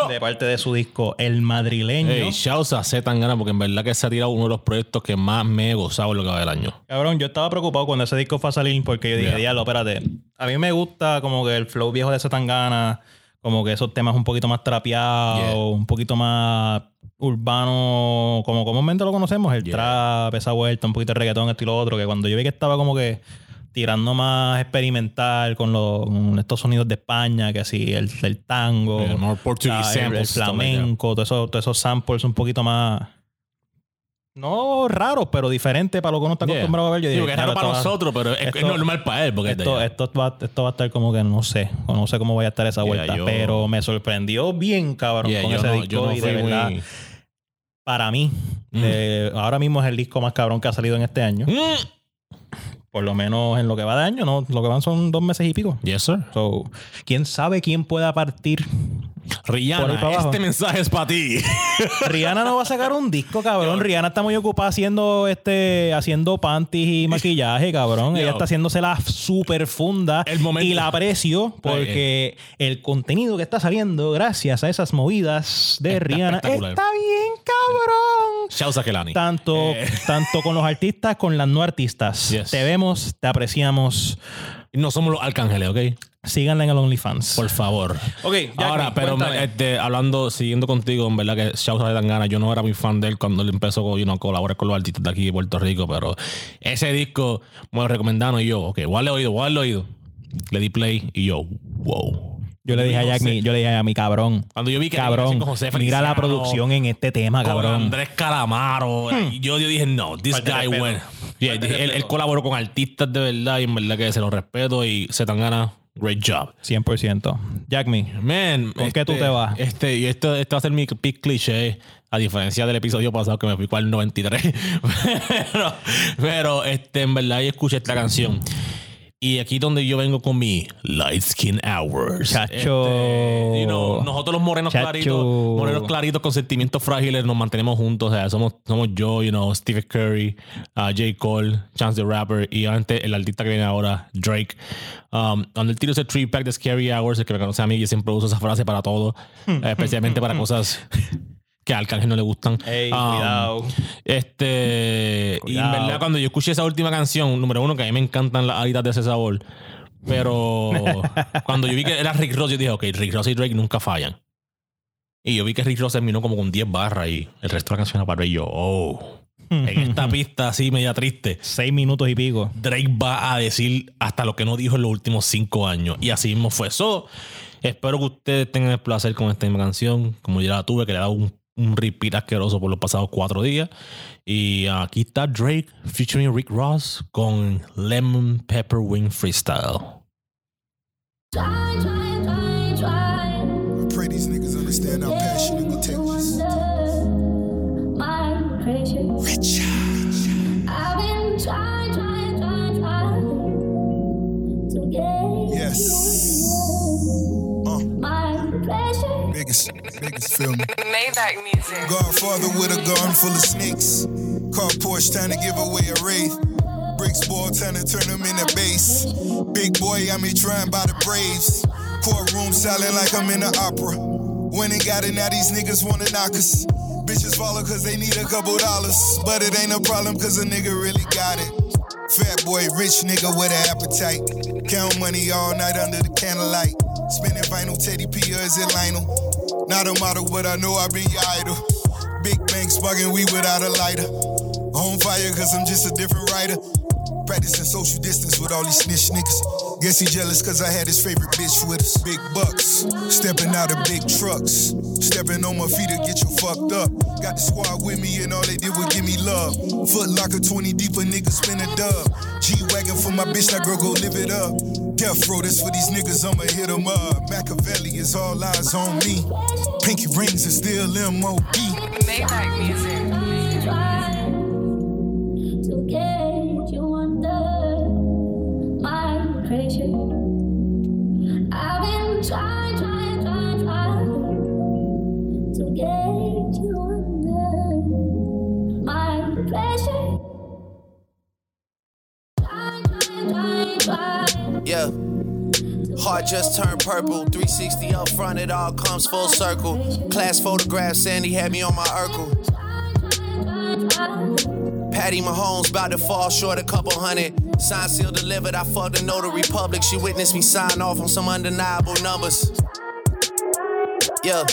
de parte de su disco El Madrileño. Hey, shouts a Z tan gana porque en verdad que se ha tirado uno de los proyectos que más me he gozado en lo que va del año. Cabrón, yo estaba preocupado cuando ese disco fue a salir porque yo dije, Yeah. diablo, espérate. A mí me gusta como que el flow viejo de Zetangana, como que esos temas un poquito más trapeados, Yeah. un poquito más urbano, como comúnmente lo conocemos, el Yeah. trap, esa vuelta, un poquito de reggaetón, esto y lo otro, que cuando yo vi que estaba como que tirando más experimental con, los, con estos sonidos de España, que así, el, el tango, Yeah, more Portuguese la- el- el, samples, that. flamenco, todos esos, todos esos samples un poquito más... No raros, pero diferentes para lo que uno está Yeah. acostumbrado a ver. Yo Sí, dije, porque es raro "Claro, para nosotros, pero es, es esto- normal para él porque es esto, esto, va, esto va a estar como que no sé, no sé cómo vaya a estar esa Yeah, vuelta, yo- pero me sorprendió bien, cabrón, Yeah, con ese no- disco no y de verdad, muy- para mí, Mm. de- ahora mismo es el disco más cabrón que ha salido en este año, Mm. Por lo menos en lo que va de año, no, lo que van son dos meses y pico. Yes, sir. So, quién sabe quién pueda partir. Rihanna, para este mensaje es para ti. Rihanna no va a sacar un disco, cabrón. Rihanna está muy ocupada haciendo este, haciendo panties y maquillaje, cabrón. Ella está haciéndose la super funda El momento. y la aprecio porque el contenido que está saliendo gracias a esas movidas de Rihanna está bien, cabrón. Shouts a Kelani. Tanto, Eh. tanto con los artistas, con las no artistas. Yes. Te vemos, te apreciamos. No somos los arcángeles, ¿ok? Síganla en el OnlyFans. Por favor. Ok, Ahora, pero este, hablando, siguiendo contigo, en verdad que Shouts a Tangana, yo no era muy fan de él cuando él empezó you know, a colaborar con los artistas de aquí de Puerto Rico, pero ese disco me lo recomendaron y yo, ok, a darle oído, a darle oído. Le di play y yo, wow. Yo le dije a Jack, mi- yo le dije a mi cabrón. Cuando yo vi que Cabrón, José mira la producción en este tema, con cabrón. Andrés Calamaro. y yo, yo dije, no, this guy went. Yeah, él, él colaboró con artistas de verdad y en verdad que se lo respeto y se tan gana. Great job. 100%. Jack Me. Man, ¿Con qué tú te vas? Este, y esto, esto va a ser mi pick cliché, a diferencia del episodio pasado que me fui el 93. pero, pero, este, en verdad, yo escuché esta canción. Y aquí donde yo vengo con mi Light Skin Hours. Chacho. Este, you know, nosotros los morenos Chacho. claritos, morenos claritos con sentimientos frágiles nos mantenemos juntos. O sea, somos, somos yo, you know, Steve Curry, uh, J. Cole, Chance the Rapper y antes el artista que viene ahora, Drake. Um, cuando el tiro ese three pack de Scary Hours, el que me conoce a mí, yo siempre uso esa frase para todo, eh, especialmente para cosas que a Arcángel no le gustan. Ey, Um, cuidado. Este, y en verdad, cuando yo escuché esa última canción, número uno, que a mí me encantan las alitas de ese sabor. Pero cuando yo vi que era Rick Ross, yo dije, ok, Rick Ross y Drake nunca fallan. Y yo vi que Rick Ross terminó como con 10 barras y el resto de la canción aparte. Y yo, oh, en esta pista así media triste, Seis minutos y pico. Drake va a decir hasta lo que no dijo en los últimos cinco años. Y así mismo fue. eso espero que ustedes tengan el placer con esta misma canción, como ya la tuve, que le he dado un, un repeat asqueroso por los pasados cuatro días. Y aquí está Drake featuring Rick Ross con Lemon Pepper Wing Freestyle. I pray these niggas understand how take this. My pressure. Rich. I've been trying, trying, trying, trying to get Yes. Niggas, niggas feel me. Maybach music. Godfather with a gun full of snakes. Car Porsche trying to give away a wraith. Bricks ball trying to turn them into base. Big boy, I'm trying by the Braves. Courtroom silent like I'm in an opera. When it got it, now these niggas wanna knock us. Bitches follow cause they need a couple dollars. But it ain't a problem cause a nigga really got it. Fat boy, rich nigga with an appetite. Count money all night under the candlelight. Spinning vinyl, Teddy P or is Lionel? Not a model, but I know I been your idol. Big bank smoking we without a lighter. On fire, cause I'm just a different writer. Practicing social distance with all these snitch niggas. Guess he jealous cause I had his favorite bitch with us. Big bucks, stepping out of big trucks. Stepping on my feet to get you fucked up. Got the squad with me and all they did was give me love. Foot locker 20 deep, a nigga spin a dub. G Wagon for my bitch, that girl go live it up. Death row, this for these niggas, I'ma hit 'em up. Machiavelli is all eyes on me. Pinky rings is still MOB. Maybach music. Heart just turned purple. 360 up front, it all comes full circle. Class photograph, Sandy had me on my Urkel. Patty Mahomes about to fall short a couple hundred. Sign seal delivered. I fucked a notary public. She witnessed me sign off on some undeniable numbers. Yeah.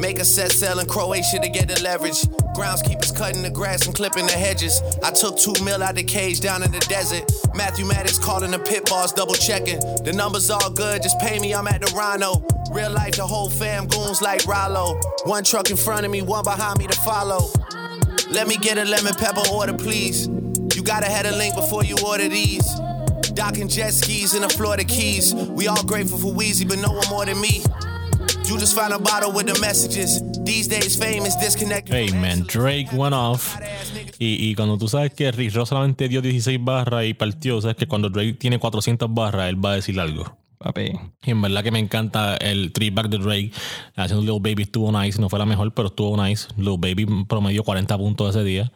Make a set sell in Croatia to get the leverage. Groundskeepers cutting the grass and clipping the hedges. I took two mil out the cage down in the desert. Matthew Maddox calling the pit boss, double checking. The numbers all good, just pay me, I'm at the Rhino. Real life, the whole fam goons like Rollo. One truck in front of me, one behind me to follow. Let me get a lemon pepper order, please. You gotta have a link before you order these. Docking jet skis in the Florida Keys. We all grateful for Wheezy, but no one more than me. A bottle with the messages. These days, fame is disconnected. Hey man. Drake went off. Y, y cuando tú sabes que Rick Ross solamente dio 16 barras y partió, sabes que cuando Drake tiene 400 barras, él va a decir algo. Papi. Y en verdad que me encanta el three back de Drake. Haciendo Little Baby estuvo nice. No fue la mejor, pero estuvo nice. Little Baby promedió 40 puntos ese día.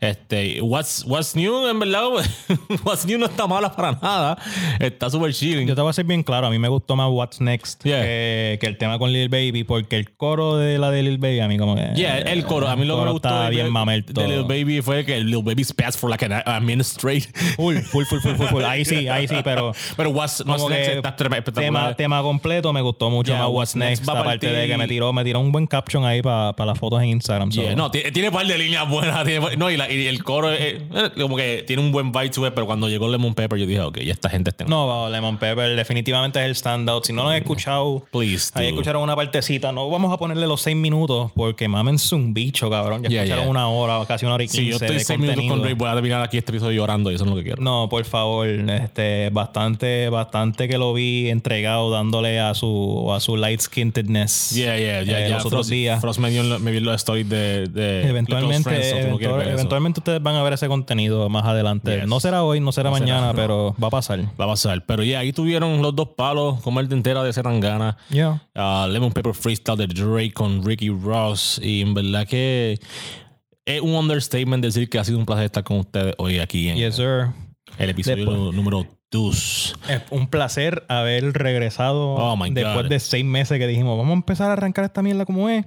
Este, what's, what's New, en verdad, What's New no está mala para nada. Está súper chilling. Yo te voy a ser bien claro, a mí me gustó más What's Next Yeah. que, que el tema con Lil Baby, porque el coro de la de Lil Baby a mí como que... Yeah, el coro. A mí lo que me gustó está de, bien mamerto. de Lil Baby fue que Lil Baby spaz for like a, a minute straight. Full, full, full, full, full. Ahí sí, ahí sí, pero... Pero What's, what's Next que está espectacular. tema, tema completo me gustó mucho Yeah, más What's Next, aparte de que me tiró, me tiró un buen caption ahí para las fotos en Instagram. so- no, tiene, un par de líneas buenas. tiene- no, y, la- y el coro eh, eh, como que tiene un buen vibe to it, pero cuando llegó Lemon Pepper yo dije, ok, ya esta gente está... No, Lemon Pepper definitivamente es el standout. Si no lo han escuchado, Please, ahí escucharon una partecita. No vamos a ponerle los seis minutos porque mamen un bicho, cabrón. Ya Yeah, escucharon una hora, casi una hora y quince yo estoy de seis minutos contenido. con Drake, voy a terminar aquí este episodio llorando y eso es lo que quiero. No, por favor, este, bastante, bastante que lo vi entregado dándole a su, a su light skinnedness. Yeah, yeah, yeah, eh, yeah. Los otros Frost, días. Frost me, dio, me vio los stories de, de Eventualmente, Friends, eventual- eventualmente ustedes van a ver ese contenido más adelante. Yes. No será hoy, no será No será, mañana, no. pero va a pasar. Va a pasar. Pero ya, ahí tuvieron los dos palos, de entera de Serangana. Yeah. Ah, Lemon Pepper Freestyle de Drake con Ricky Ross. Y en verdad que es un understatement decir que ha sido un placer estar con ustedes hoy aquí en Yes, sir. el episodio Después- número 2. Es un placer haber regresado Oh, my después God. de seis meses que dijimos, vamos a empezar a arrancar esta mierda como es.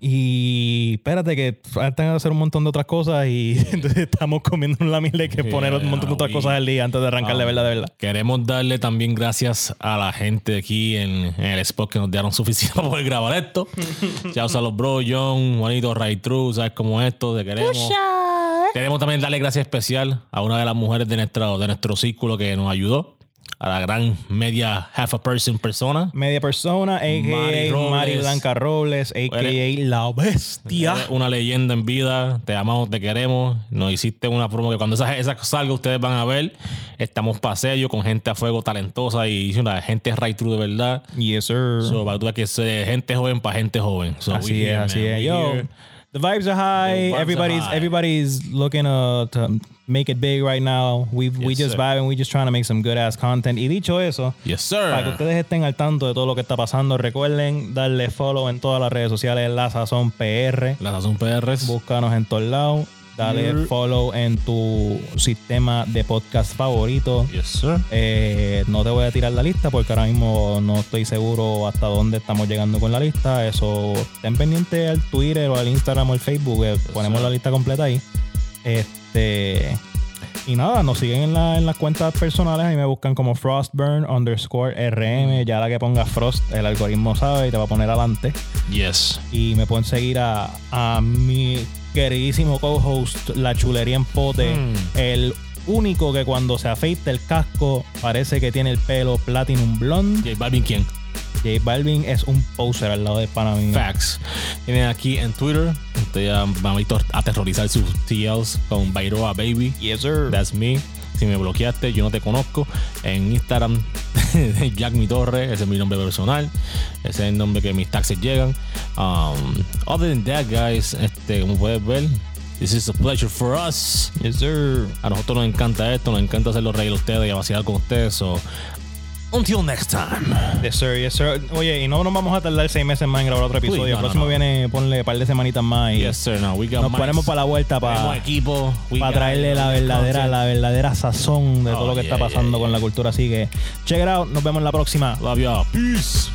Y espérate que tengo que hacer un montón de otras cosas y entonces estamos comiendo la mierda y que Yeah, poner un montón de otras we- cosas al día antes de arrancar de Ah, verdad, de verdad. Queremos darle también gracias a la gente aquí en, en el spot que nos dieron suficiente para poder grabar esto. ya a los bros, John, Juanito, Ray True, sabes cómo es esto, te queremos. Queremos también darle gracias especial a una de las mujeres de nuestro, de nuestro círculo que nos ayudó, a la gran media half a person persona. Media persona, a.k.a. Mari Mari. Blanca Robles, a.k.a. La Bestia. Una leyenda en vida, te amamos, te queremos. Nos hiciste una promo que cuando esa, esa salga ustedes van a ver. Estamos para sello con gente a fuego talentosa y una gente right true de verdad. Yes, sir. So, para que gente joven para gente joven. So, así es, así es. Yo. The vibes are high. Are everybody's high. everybody's looking uh, to make it big right now. We we just sir. vibing. We just trying to make some good ass content. Y dicho eso, Yes, sir. para que ustedes estén al tanto de todo lo que está pasando, recuerden darle follow en todas las redes sociales. La Sazón PR. La Sazón PRs. Búscanos en todos lados. Dale follow en tu sistema de podcast favorito. Yes, sir. Eh, no te voy a tirar la lista porque ahora mismo no estoy seguro hasta dónde estamos llegando con la lista. Eso, estén pendientes al Twitter o al Instagram o al Facebook. eh, ponemos la lista completa ahí. Este. Y nada, nos siguen en, la- en las cuentas personales y me buscan como Frostburn underscore RM. Ya la que ponga Frost, el algoritmo sabe y te va a poner adelante. Yes. Y me pueden seguir a, a mi queridísimo co-host, La Chulería en Pote. Mm. El único que cuando se afeita el casco parece que tiene el pelo platinum blonde. J Balvin, ¿quién? J Balvin es un poser al lado de pana mío. Facts. Tienen aquí en Twitter. Ustedes van a aterrorizar sus TLs con Bairoa Baby. Yes, sir. That's me. Si me bloqueaste, yo no te conozco. En Instagram, Jack Mi Torre, ese es mi nombre personal. Ese es el nombre que mis taxes llegan. Um, other than that, guys, este, como puedes ver, this is a pleasure for us. Yes, sir. A nosotros nos encanta esto, nos encanta hacerlo reír a ustedes y a vacilar con ustedes. So, Until next time. Yes, sir, yes, sir. Oye, y no nos vamos a tardar seis meses más en grabar otro episodio. No, el no, próximo no. viene, ponle un par de semanitas más y Yes, sir. No, we got nos mics. ponemos para la vuelta para equipo. we traerle la verdadera, content. la verdadera sazón de todo Oh, lo que yeah, está pasando yeah, con la cultura. Así que check it out. Nos vemos la próxima. Love y'all. Peace.